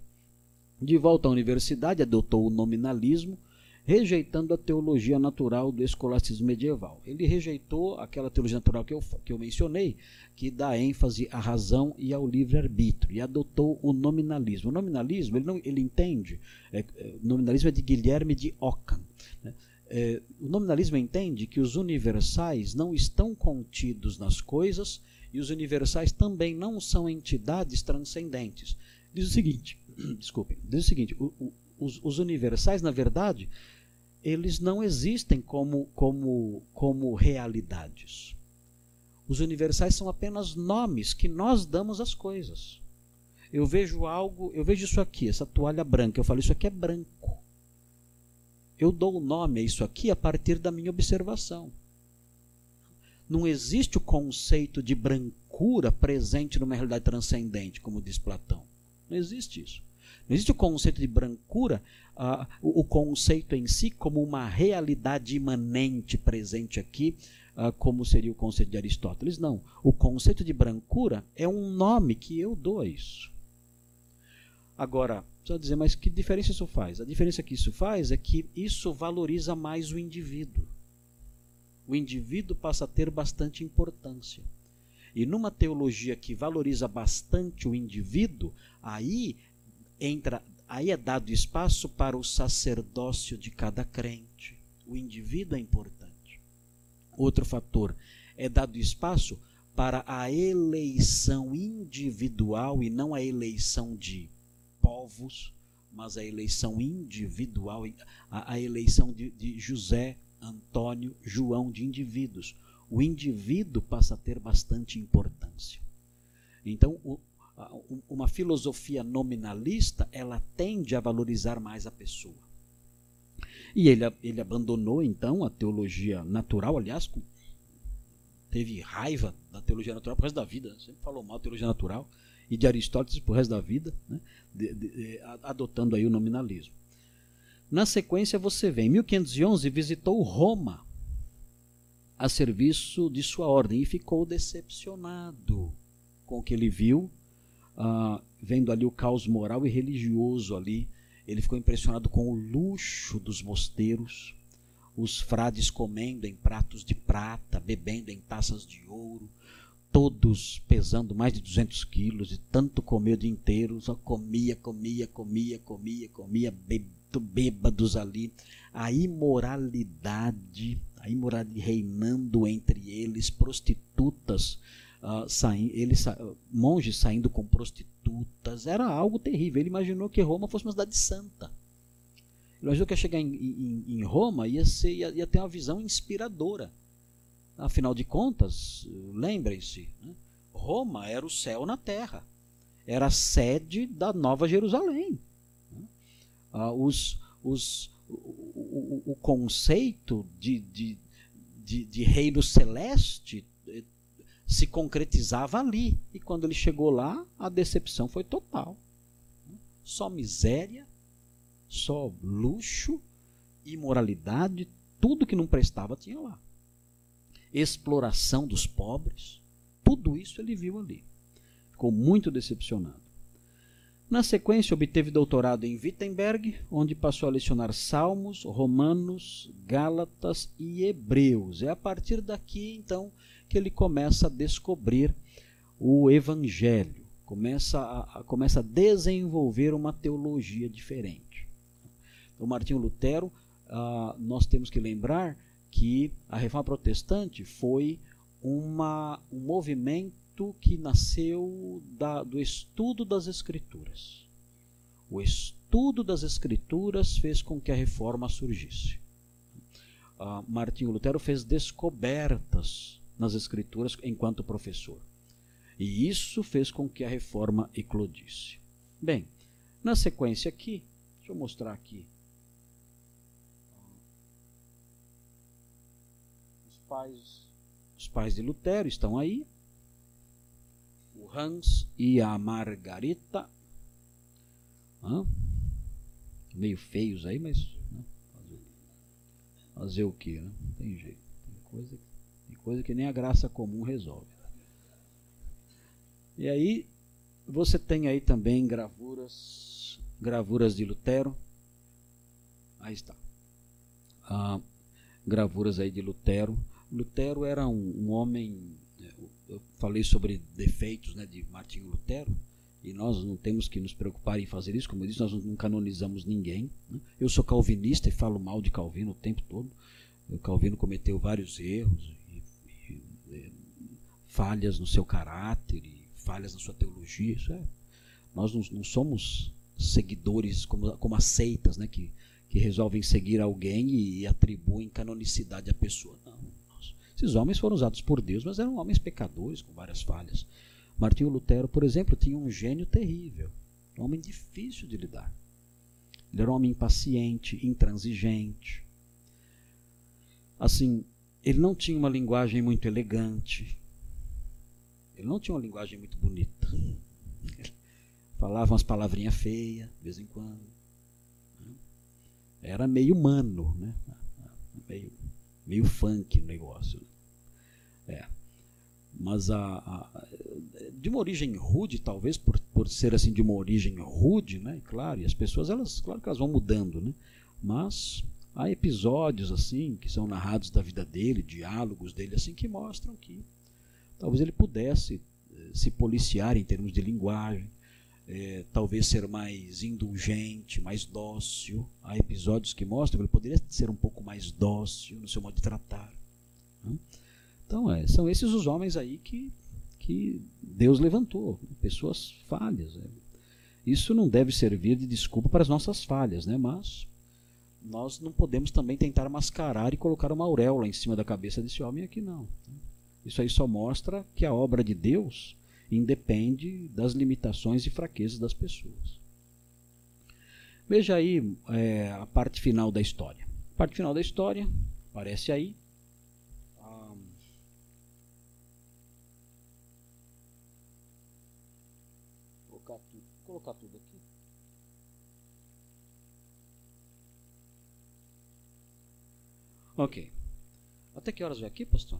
Speaker 1: De volta à universidade, adotou o nominalismo, rejeitando a teologia natural do escolasticismo medieval. Ele rejeitou aquela teologia natural que eu, que eu mencionei, que dá ênfase à razão e ao livre-arbítrio, e adotou o nominalismo. O nominalismo, ele, não, ele entende, é, é o nominalismo é de Guilherme de Ockham. Né? É, o nominalismo entende que os universais não estão contidos nas coisas e os universais também não são entidades transcendentes. Diz o seguinte, desculpem, diz o seguinte, o, o, os, os, universais, na verdade, eles não existem como, como, como realidades. Os universais são apenas nomes que nós damos às coisas. Eu vejo algo, eu vejo isso aqui, essa toalha branca. Eu falo, isso aqui é branco. Eu dou o nome a isso aqui a partir da minha observação. Não existe o conceito de brancura presente numa realidade transcendente, como diz Platão. Não existe isso. Não existe o conceito de brancura, uh, o, o, conceito em si, como uma realidade imanente presente aqui, uh, como seria o conceito de Aristóteles. Não. O conceito de brancura é um nome que eu dou a isso. Agora, precisa dizer, mas que diferença isso faz? A diferença que isso faz é que isso valoriza mais o indivíduo. O indivíduo passa a ter bastante importância. E numa teologia que valoriza bastante o indivíduo, aí entra, aí é dado espaço para o sacerdócio de cada crente. O indivíduo é importante. Outro fator, é dado espaço para a eleição individual e não a eleição de povos, mas a eleição individual, a, a eleição de, de José, Antônio, João, de indivíduos. O indivíduo passa a ter bastante importância. Então, o, uma filosofia nominalista, ela tende a valorizar mais a pessoa. E ele, ele abandonou, então, a teologia natural, aliás, teve raiva da teologia natural por resto da vida, sempre falou mal da teologia natural, e de Aristóteles por resto da vida, né, de, de, de, adotando aí o nominalismo. Na sequência, você vê, em 1511, visitou Roma a serviço de sua ordem e ficou decepcionado com o que ele viu ah, vendo ali o caos moral e religioso ali. Ele ficou impressionado com o luxo dos mosteiros, os frades comendo em pratos de prata, bebendo em taças de ouro, todos pesando mais de 200 quilos, e tanto comer o dia inteiro, só comia, comia, comia, comia, comia, bêbados ali. A imoralidade, a imoralidade reinando entre eles, prostitutas uh, saim, ele sa monges saindo com prostitutas, era algo terrível. Ele imaginou que Roma fosse uma cidade santa. Ele imaginou que ia chegar em, em, em Roma ia, ser, ia, ia, ter uma visão inspiradora. Afinal de contas, lembrem-se, né? Roma era o céu na terra, era a sede da Nova Jerusalém. Ah, os, os, o, o, o, conceito de, de, de, de reino celeste se concretizava ali. E quando ele chegou lá, a decepção foi total. Só miséria, só luxo, imoralidade, tudo que não prestava tinha lá. Exploração dos pobres, tudo isso ele viu ali. Ficou muito decepcionado. Na sequência, obteve doutorado em Wittenberg, onde passou a lecionar Salmos, Romanos, Gálatas e Hebreus. É a partir daqui, então, que ele começa a descobrir o Evangelho, começa a, a, começa a desenvolver uma teologia diferente. Então, Martinho Lutero, uh, nós temos que lembrar que a reforma protestante foi uma, um movimento que nasceu da, do estudo das Escrituras. O estudo das Escrituras fez com que a reforma surgisse. Uh, Martinho Lutero fez descobertas nas Escrituras enquanto professor. E isso fez com que a reforma eclodisse. Bem, na sequência aqui, deixa eu mostrar aqui. Os pais, os pais de Lutero estão aí. Hans e a Margarita. Hã? Meio feios aí, mas. Né? Fazer, fazer o que? Né? Não tem jeito. Tem coisa que coisa que nem a graça comum resolve. E aí você tem aí também gravuras, gravuras de Lutero. Aí está. Ah, gravuras aí de Lutero. Lutero era um, um homem. Eu falei sobre defeitos né, de Martinho Lutero e nós não temos que nos preocupar em fazer isso, como eu disse, nós não canonizamos ninguém. Né? Eu sou calvinista e falo mal de Calvino o tempo todo. O Calvino cometeu vários erros, falhas no seu caráter e falhas na sua teologia. Isso é, nós não, não somos seguidores como, como aceitas, né, que, que resolvem seguir alguém e, e atribuem canonicidade à pessoa. Esses homens foram usados por Deus, mas eram homens pecadores com várias falhas. Martinho Lutero, por exemplo, tinha um gênio terrível, um homem difícil de lidar. Ele era um homem impaciente, intransigente. Assim, ele não tinha uma linguagem muito elegante. Ele não tinha uma linguagem muito bonita. Ele falava umas palavrinhas feias, de vez em quando. Era meio humano, né? Meio, meio funk o negócio. É. Mas a, a, de uma origem rude, talvez por, por ser assim de uma origem rude, né? Claro, e as pessoas elas, claro que elas vão mudando, né? Mas há episódios assim que são narrados da vida dele, diálogos dele assim que mostram que talvez ele pudesse eh, se policiar em termos de linguagem, é, talvez ser mais indulgente, mais dócil. Há episódios que mostram que ele poderia ser um pouco mais dócil no seu modo de tratar. Né? Então, é, são esses os homens aí que, que Deus levantou, pessoas falhas. Né? Isso não deve servir de desculpa para as nossas falhas, né? mas nós não podemos também tentar mascarar e colocar uma auréola em cima da cabeça desse homem aqui, não. Isso aí só mostra que a obra de Deus independe das limitações e fraquezas das pessoas. Veja aí é, a parte final da história. A parte final da história aparece aí. Ah, colocar, tudo, colocar tudo aqui. Ok. Até que horas vai aqui, pastor?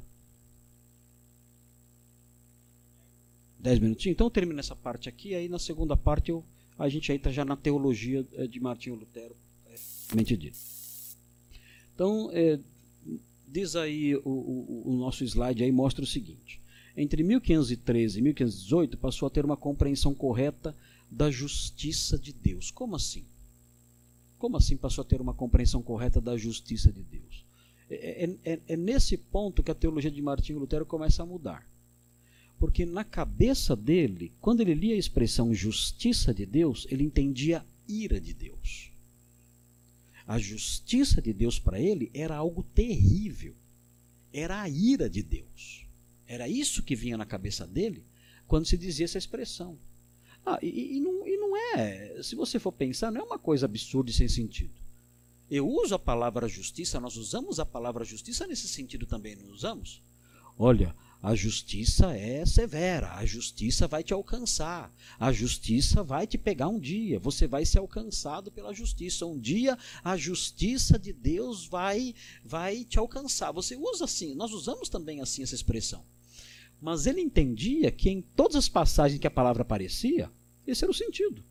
Speaker 1: Dez minutinhos? Então eu termino essa parte aqui, aí na segunda parte eu, a gente entra já na teologia eh, de Martinho Lutero, é, dito. Então, é, diz aí o, o, o, nosso slide aí mostra o seguinte: entre 1513 e 1518 passou a ter uma compreensão correta da justiça de Deus. Como assim? Como assim passou a ter uma compreensão correta da justiça de Deus? É, é, é, é nesse ponto que a teologia de Martinho Lutero começa a mudar. Porque na cabeça dele, quando ele lia a expressão justiça de Deus, ele entendia ira de Deus. A justiça de Deus para ele era algo terrível. Era a ira de Deus. Era isso que vinha na cabeça dele quando se dizia essa expressão. Ah, e, e, não, e não é, se você for pensar, não é uma coisa absurda e sem sentido. Eu uso a palavra justiça, nós usamos a palavra justiça nesse sentido também, não usamos? Olha, a justiça é severa, a justiça vai te alcançar, a justiça vai te pegar um dia, você vai ser alcançado pela justiça. Um dia a justiça de Deus vai vai te alcançar. Você usa assim, nós usamos também assim essa expressão. Mas ele entendia que em todas as passagens que a palavra aparecia, esse era o sentido.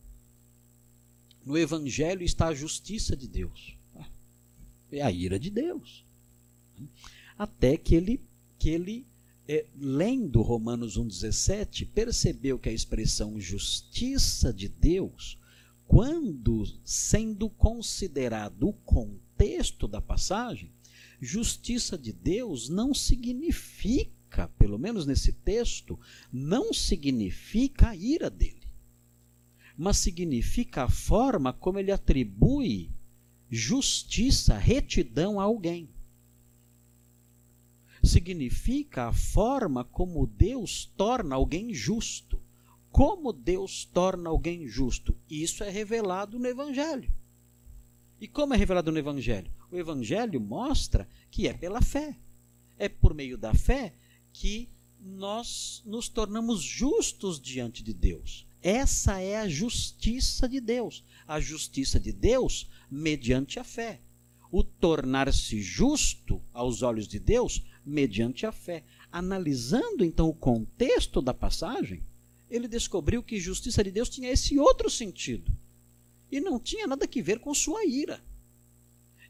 Speaker 1: No evangelho está a justiça de Deus. É a ira de Deus. Até que ele que ele é, lendo Romanos 1,17, percebeu que a expressão justiça de Deus, quando sendo considerado o contexto da passagem, justiça de Deus não significa, pelo menos nesse texto, não significa a ira dele, mas significa a forma como ele atribui justiça, retidão a alguém significa a forma como Deus torna alguém justo. Como Deus torna alguém justo? Isso é revelado no Evangelho. E como é revelado no Evangelho? O Evangelho mostra que é pela fé. É por meio da fé que nós nos tornamos justos diante de Deus. Essa é a justiça de Deus. A justiça de Deus mediante a fé. O tornar-se justo aos olhos de Deus mediante a fé. Analisando então o contexto da passagem, ele descobriu que justiça de Deus tinha esse outro sentido e não tinha nada que ver com sua ira.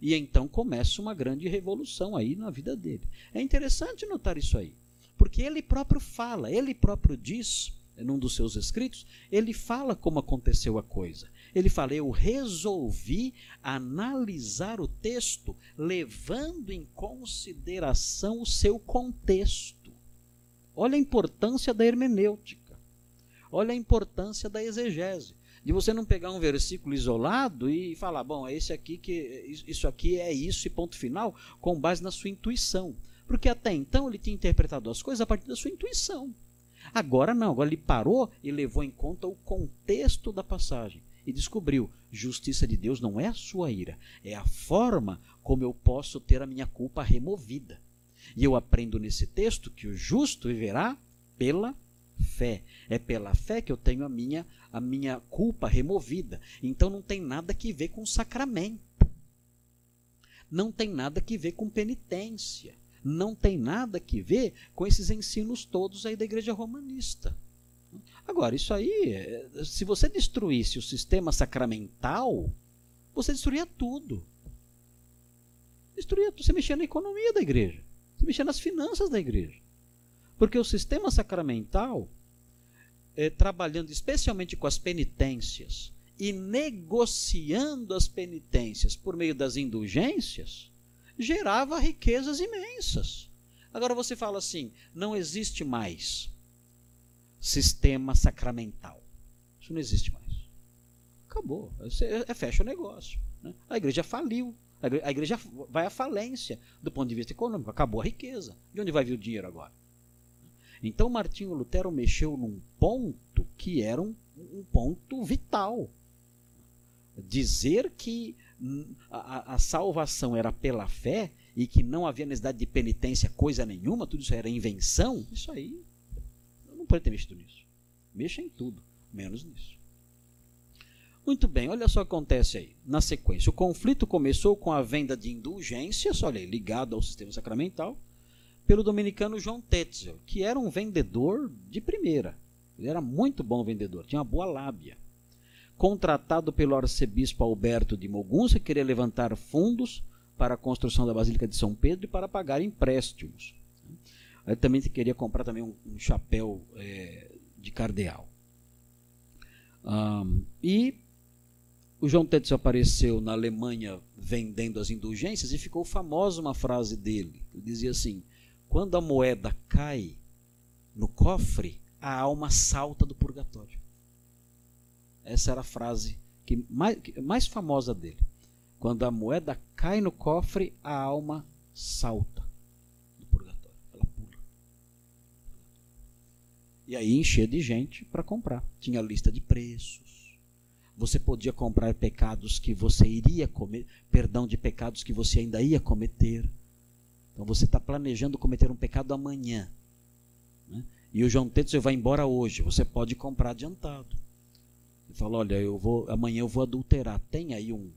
Speaker 1: E então começa uma grande revolução aí na vida dele. É interessante notar isso aí, porque ele próprio fala, ele próprio diz, num dos seus escritos, ele fala como aconteceu a coisa. Ele fala: Eu resolvi analisar o texto levando em consideração o seu contexto. Olha a importância da hermenêutica. Olha a importância da exegese. De você não pegar um versículo isolado e falar, bom, é esse aqui que isso aqui é isso e ponto final, com base na sua intuição. Porque até então ele tinha interpretado as coisas a partir da sua intuição. Agora não, agora ele parou e levou em conta o contexto da passagem e descobriu: justiça de Deus não é a sua ira, é a forma como eu posso ter a minha culpa removida. E eu aprendo nesse texto que o justo viverá pela fé. É pela fé que eu tenho a minha a minha culpa removida. Então não tem nada que ver com sacramento. Não tem nada que ver com penitência. Não tem nada que ver com esses ensinos todos aí da igreja romanista. Agora, isso aí, se você destruísse o sistema sacramental, você destruía tudo. Destruía tudo. Você mexia na economia da igreja. Você mexia nas finanças da igreja. Porque o sistema sacramental, é, trabalhando especialmente com as penitências e negociando as penitências por meio das indulgências, gerava riquezas imensas. Agora você fala assim: não existe mais sistema sacramental. Isso não existe mais. Acabou. Você é, fecha o negócio. Né? A igreja faliu. A igreja vai à falência do ponto de vista econômico. Acabou a riqueza. De onde vai vir o dinheiro agora? Então Martinho Lutero mexeu num ponto que era um, um ponto vital. Dizer que a, a, salvação era pela fé e que não havia necessidade de penitência, coisa nenhuma, tudo isso era invenção, isso aí não pode ter mexido nisso. Mexa em tudo, menos nisso. Muito bem, olha só o que acontece aí. Na sequência, o conflito começou com a venda de indulgências, olha aí, ligado ao sistema sacramental, pelo dominicano João Tetzel, que era um vendedor de primeira. Ele era muito bom vendedor, tinha uma boa lábia. Contratado pelo arcebispo Alberto de Mogunça, que queria levantar fundos para a construção da Basílica de São Pedro e para pagar empréstimos. Ele também queria comprar também um, um chapéu é, de cardeal. Um, e o João Tetzel apareceu na Alemanha vendendo as indulgências e ficou famosa uma frase dele. Ele dizia assim: quando a moeda cai no cofre, a alma salta do purgatório. Essa era a frase que mais, mais famosa dele. Quando a moeda cai no cofre, a alma salta E aí enchia de gente para comprar. Tinha lista de preços. Você podia comprar pecados que você iria comer, perdão de pecados que você ainda ia cometer. Então você está planejando cometer um pecado amanhã. Né? E o João Tetzel vai embora hoje. Você pode comprar adiantado. Ele fala, olha, eu vou, amanhã eu vou adulterar. Tem aí um,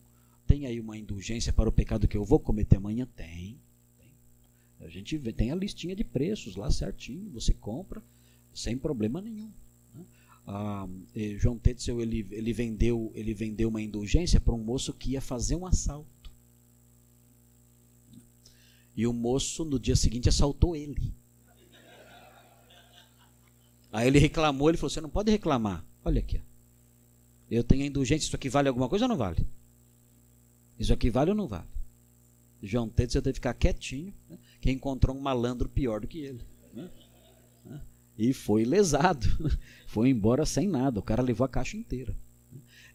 Speaker 1: tem aí uma indulgência para o pecado que eu vou cometer amanhã? Tem. tem. A gente vê, tem a listinha de preços lá certinho. Você compra sem problema nenhum. Né? Ah, João Tetzel ele, ele, vendeu, ele vendeu uma indulgência para um moço que ia fazer um assalto. E o moço, no dia seguinte, assaltou ele. Aí ele reclamou, ele falou: Você não pode reclamar. Olha aqui. Eu tenho indulgência, isso aqui vale alguma coisa ou não vale? Isso aqui vale ou não vale? João Tetzel teve que ficar quietinho, né? que encontrou um malandro pior do que ele. Né? e foi lesado. Foi embora sem nada. O cara levou a caixa inteira.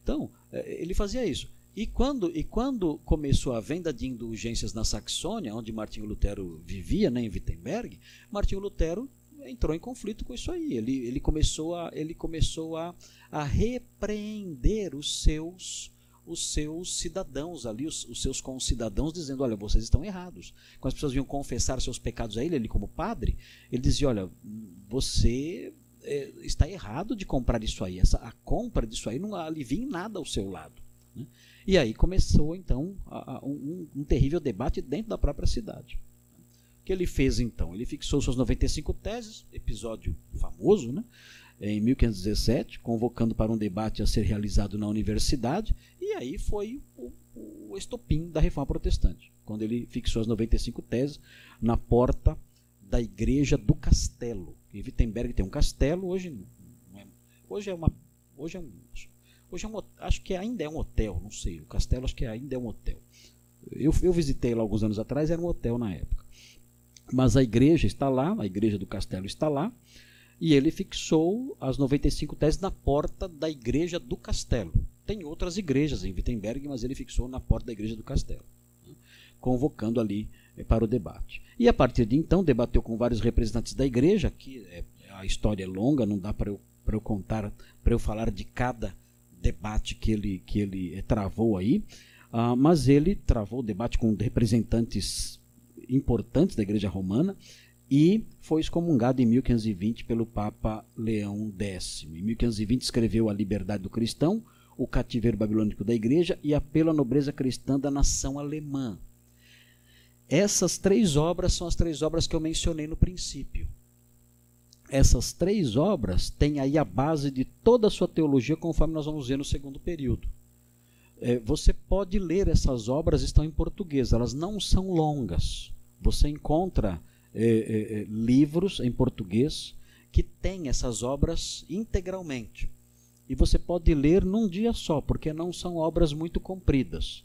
Speaker 1: Então, é, ele fazia isso. E quando, e quando começou a venda de indulgências na Saxônia, onde Martinho Lutero vivia, né, em Wittenberg, Martinho Lutero entrou em conflito com isso aí. Ele, ele começou, a, ele começou a, a repreender os seus os seus cidadãos ali, os, os, seus concidadãos, dizendo: Olha, vocês estão errados. Quando as pessoas vinham confessar seus pecados a ele, ele, como padre, ele dizia: Olha, você é, está errado de comprar isso aí. Essa, a compra disso aí não alivia em nada ao seu lado. Né? E aí começou, então, a, a, um, um terrível debate dentro da própria cidade. Que ele fez então? Ele fixou suas 95 teses, episódio famoso, né? em 1517, convocando para um debate a ser realizado na universidade, e aí foi o, o estopim da reforma protestante, quando ele fixou as 95 teses na porta da igreja do castelo. Em Wittenberg tem um castelo, hoje é, hoje é uma hoje é um hoje é um, acho que ainda é um hotel, não sei, o castelo acho que ainda é um hotel. Eu, eu visitei lá alguns anos atrás, era um hotel na época. Mas a igreja está lá, a igreja do castelo está lá, e ele fixou as 95 teses na porta da igreja do castelo. Tem outras igrejas em Wittenberg, mas ele fixou na porta da igreja do castelo, né, convocando ali eh, para o debate. E a partir de então debateu com vários representantes da igreja, que é, a história é longa, não dá para eu, eu contar, para eu falar de cada debate que ele, que ele eh, travou aí, uh, mas ele travou o debate com representantes importantes da Igreja Romana e foi excomungado em 1520 pelo Papa Leão X. Em 1520 escreveu A Liberdade do Cristão, O Cativeiro Babilônico da Igreja e Apelo à Nobreza Cristã da Nação Alemã. Essas três obras são as três obras que eu mencionei no princípio. Essas três obras têm aí a base de toda a sua teologia, conforme nós vamos ver no segundo período. É, você pode ler essas obras, estão em português, elas não são longas. Você encontra é, é, livros em português que têm essas obras integralmente. E você pode ler num dia só, porque não são obras muito compridas.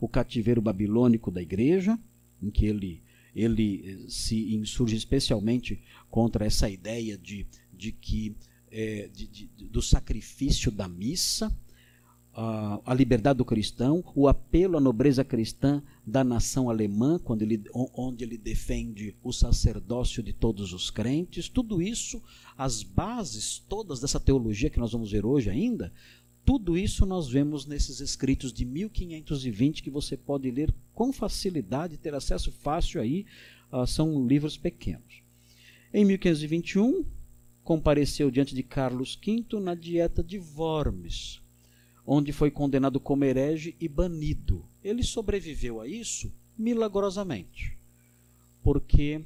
Speaker 1: O cativeiro babilônico da igreja, em que ele, ele se insurge especialmente contra essa ideia de, de que é, de, de, do sacrifício da missa, a, liberdade do cristão, o apelo à nobreza cristã da nação alemã, quando ele, onde ele defende o sacerdócio de todos os crentes, tudo isso, as bases todas dessa teologia que nós vamos ver hoje ainda, tudo isso nós vemos nesses escritos de 1520 que você pode ler com facilidade, ter acesso fácil aí, uh, são livros pequenos. Em 1521, compareceu diante de Carlos V na dieta de Worms, onde foi condenado como herege e banido. Ele sobreviveu a isso milagrosamente, porque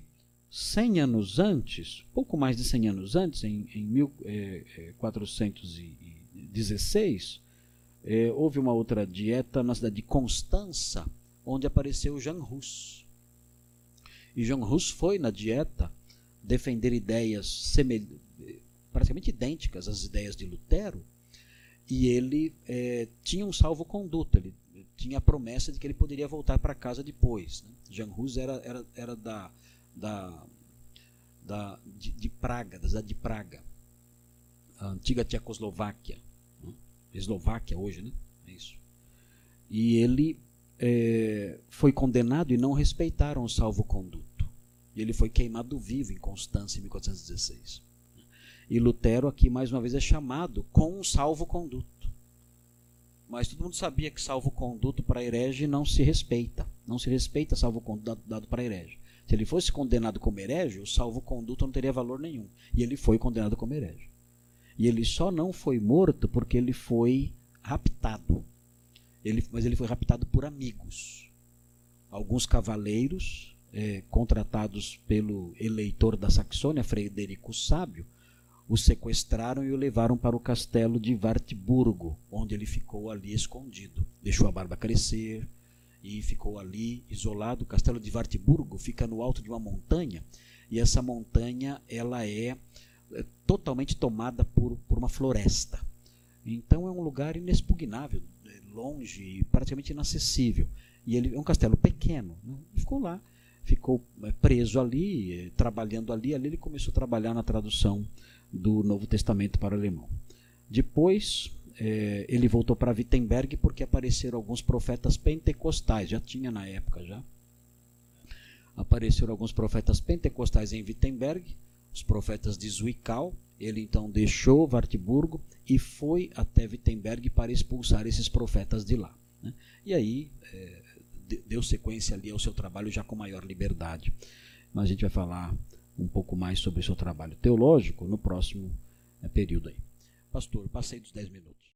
Speaker 1: 100 anos antes, pouco mais de 100 anos antes, em, em 1400 e 16, é, houve uma outra dieta na cidade de Constança, onde apareceu Jean Rus. E Jean Rus foi na dieta defender ideias praticamente idênticas às ideias de Lutero, e ele é, tinha um salvo-conduto, ele tinha a promessa de que ele poderia voltar para casa depois. Né? Jean Rus era, era, era da, da, da de, de Praga, da cidade de Praga, a antiga Tchecoslováquia. Eslováquia hoje, né? É isso. E ele é, foi condenado e não respeitaram o salvo-conduto. E ele foi queimado vivo em Constância em 1416. E Lutero aqui mais uma vez é chamado com um salvo-conduto. Mas todo mundo sabia que salvo-conduto para herege não se respeita. Não se respeita salvo-conduto dado para herege. Se ele fosse condenado como herege, o salvo-conduto não teria valor nenhum. E ele foi condenado como herege. E ele só não foi morto porque ele foi raptado. Ele, mas ele foi raptado por amigos. Alguns cavaleiros, é, contratados pelo eleitor da Saxônia, Frederico Sábio, o sequestraram e o levaram para o castelo de Wartburgo, onde ele ficou ali escondido. Deixou a barba crescer e ficou ali isolado. O castelo de Wartburgo fica no alto de uma montanha e essa montanha ela é é totalmente tomada por, por uma floresta. Então é um lugar inexpugnável, é longe e praticamente inacessível. E ele é um castelo pequeno. Né? Ficou lá, ficou é, preso ali, trabalhando ali. Ali ele começou a trabalhar na tradução do Novo Testamento para o alemão. Depois é, ele voltou para Wittenberg porque apareceram alguns profetas pentecostais, já tinha na época já. Apareceram alguns profetas pentecostais em Wittenberg os profetas de Zwickau. Ele então deixou Wartburgo e foi até Wittenberg para expulsar esses profetas de lá. Né? E aí é, deu sequência ali ao seu trabalho já com maior liberdade. Mas a gente vai falar um pouco mais sobre o seu trabalho teológico no próximo é, período aí. Pastor, passei dos 10 minutos.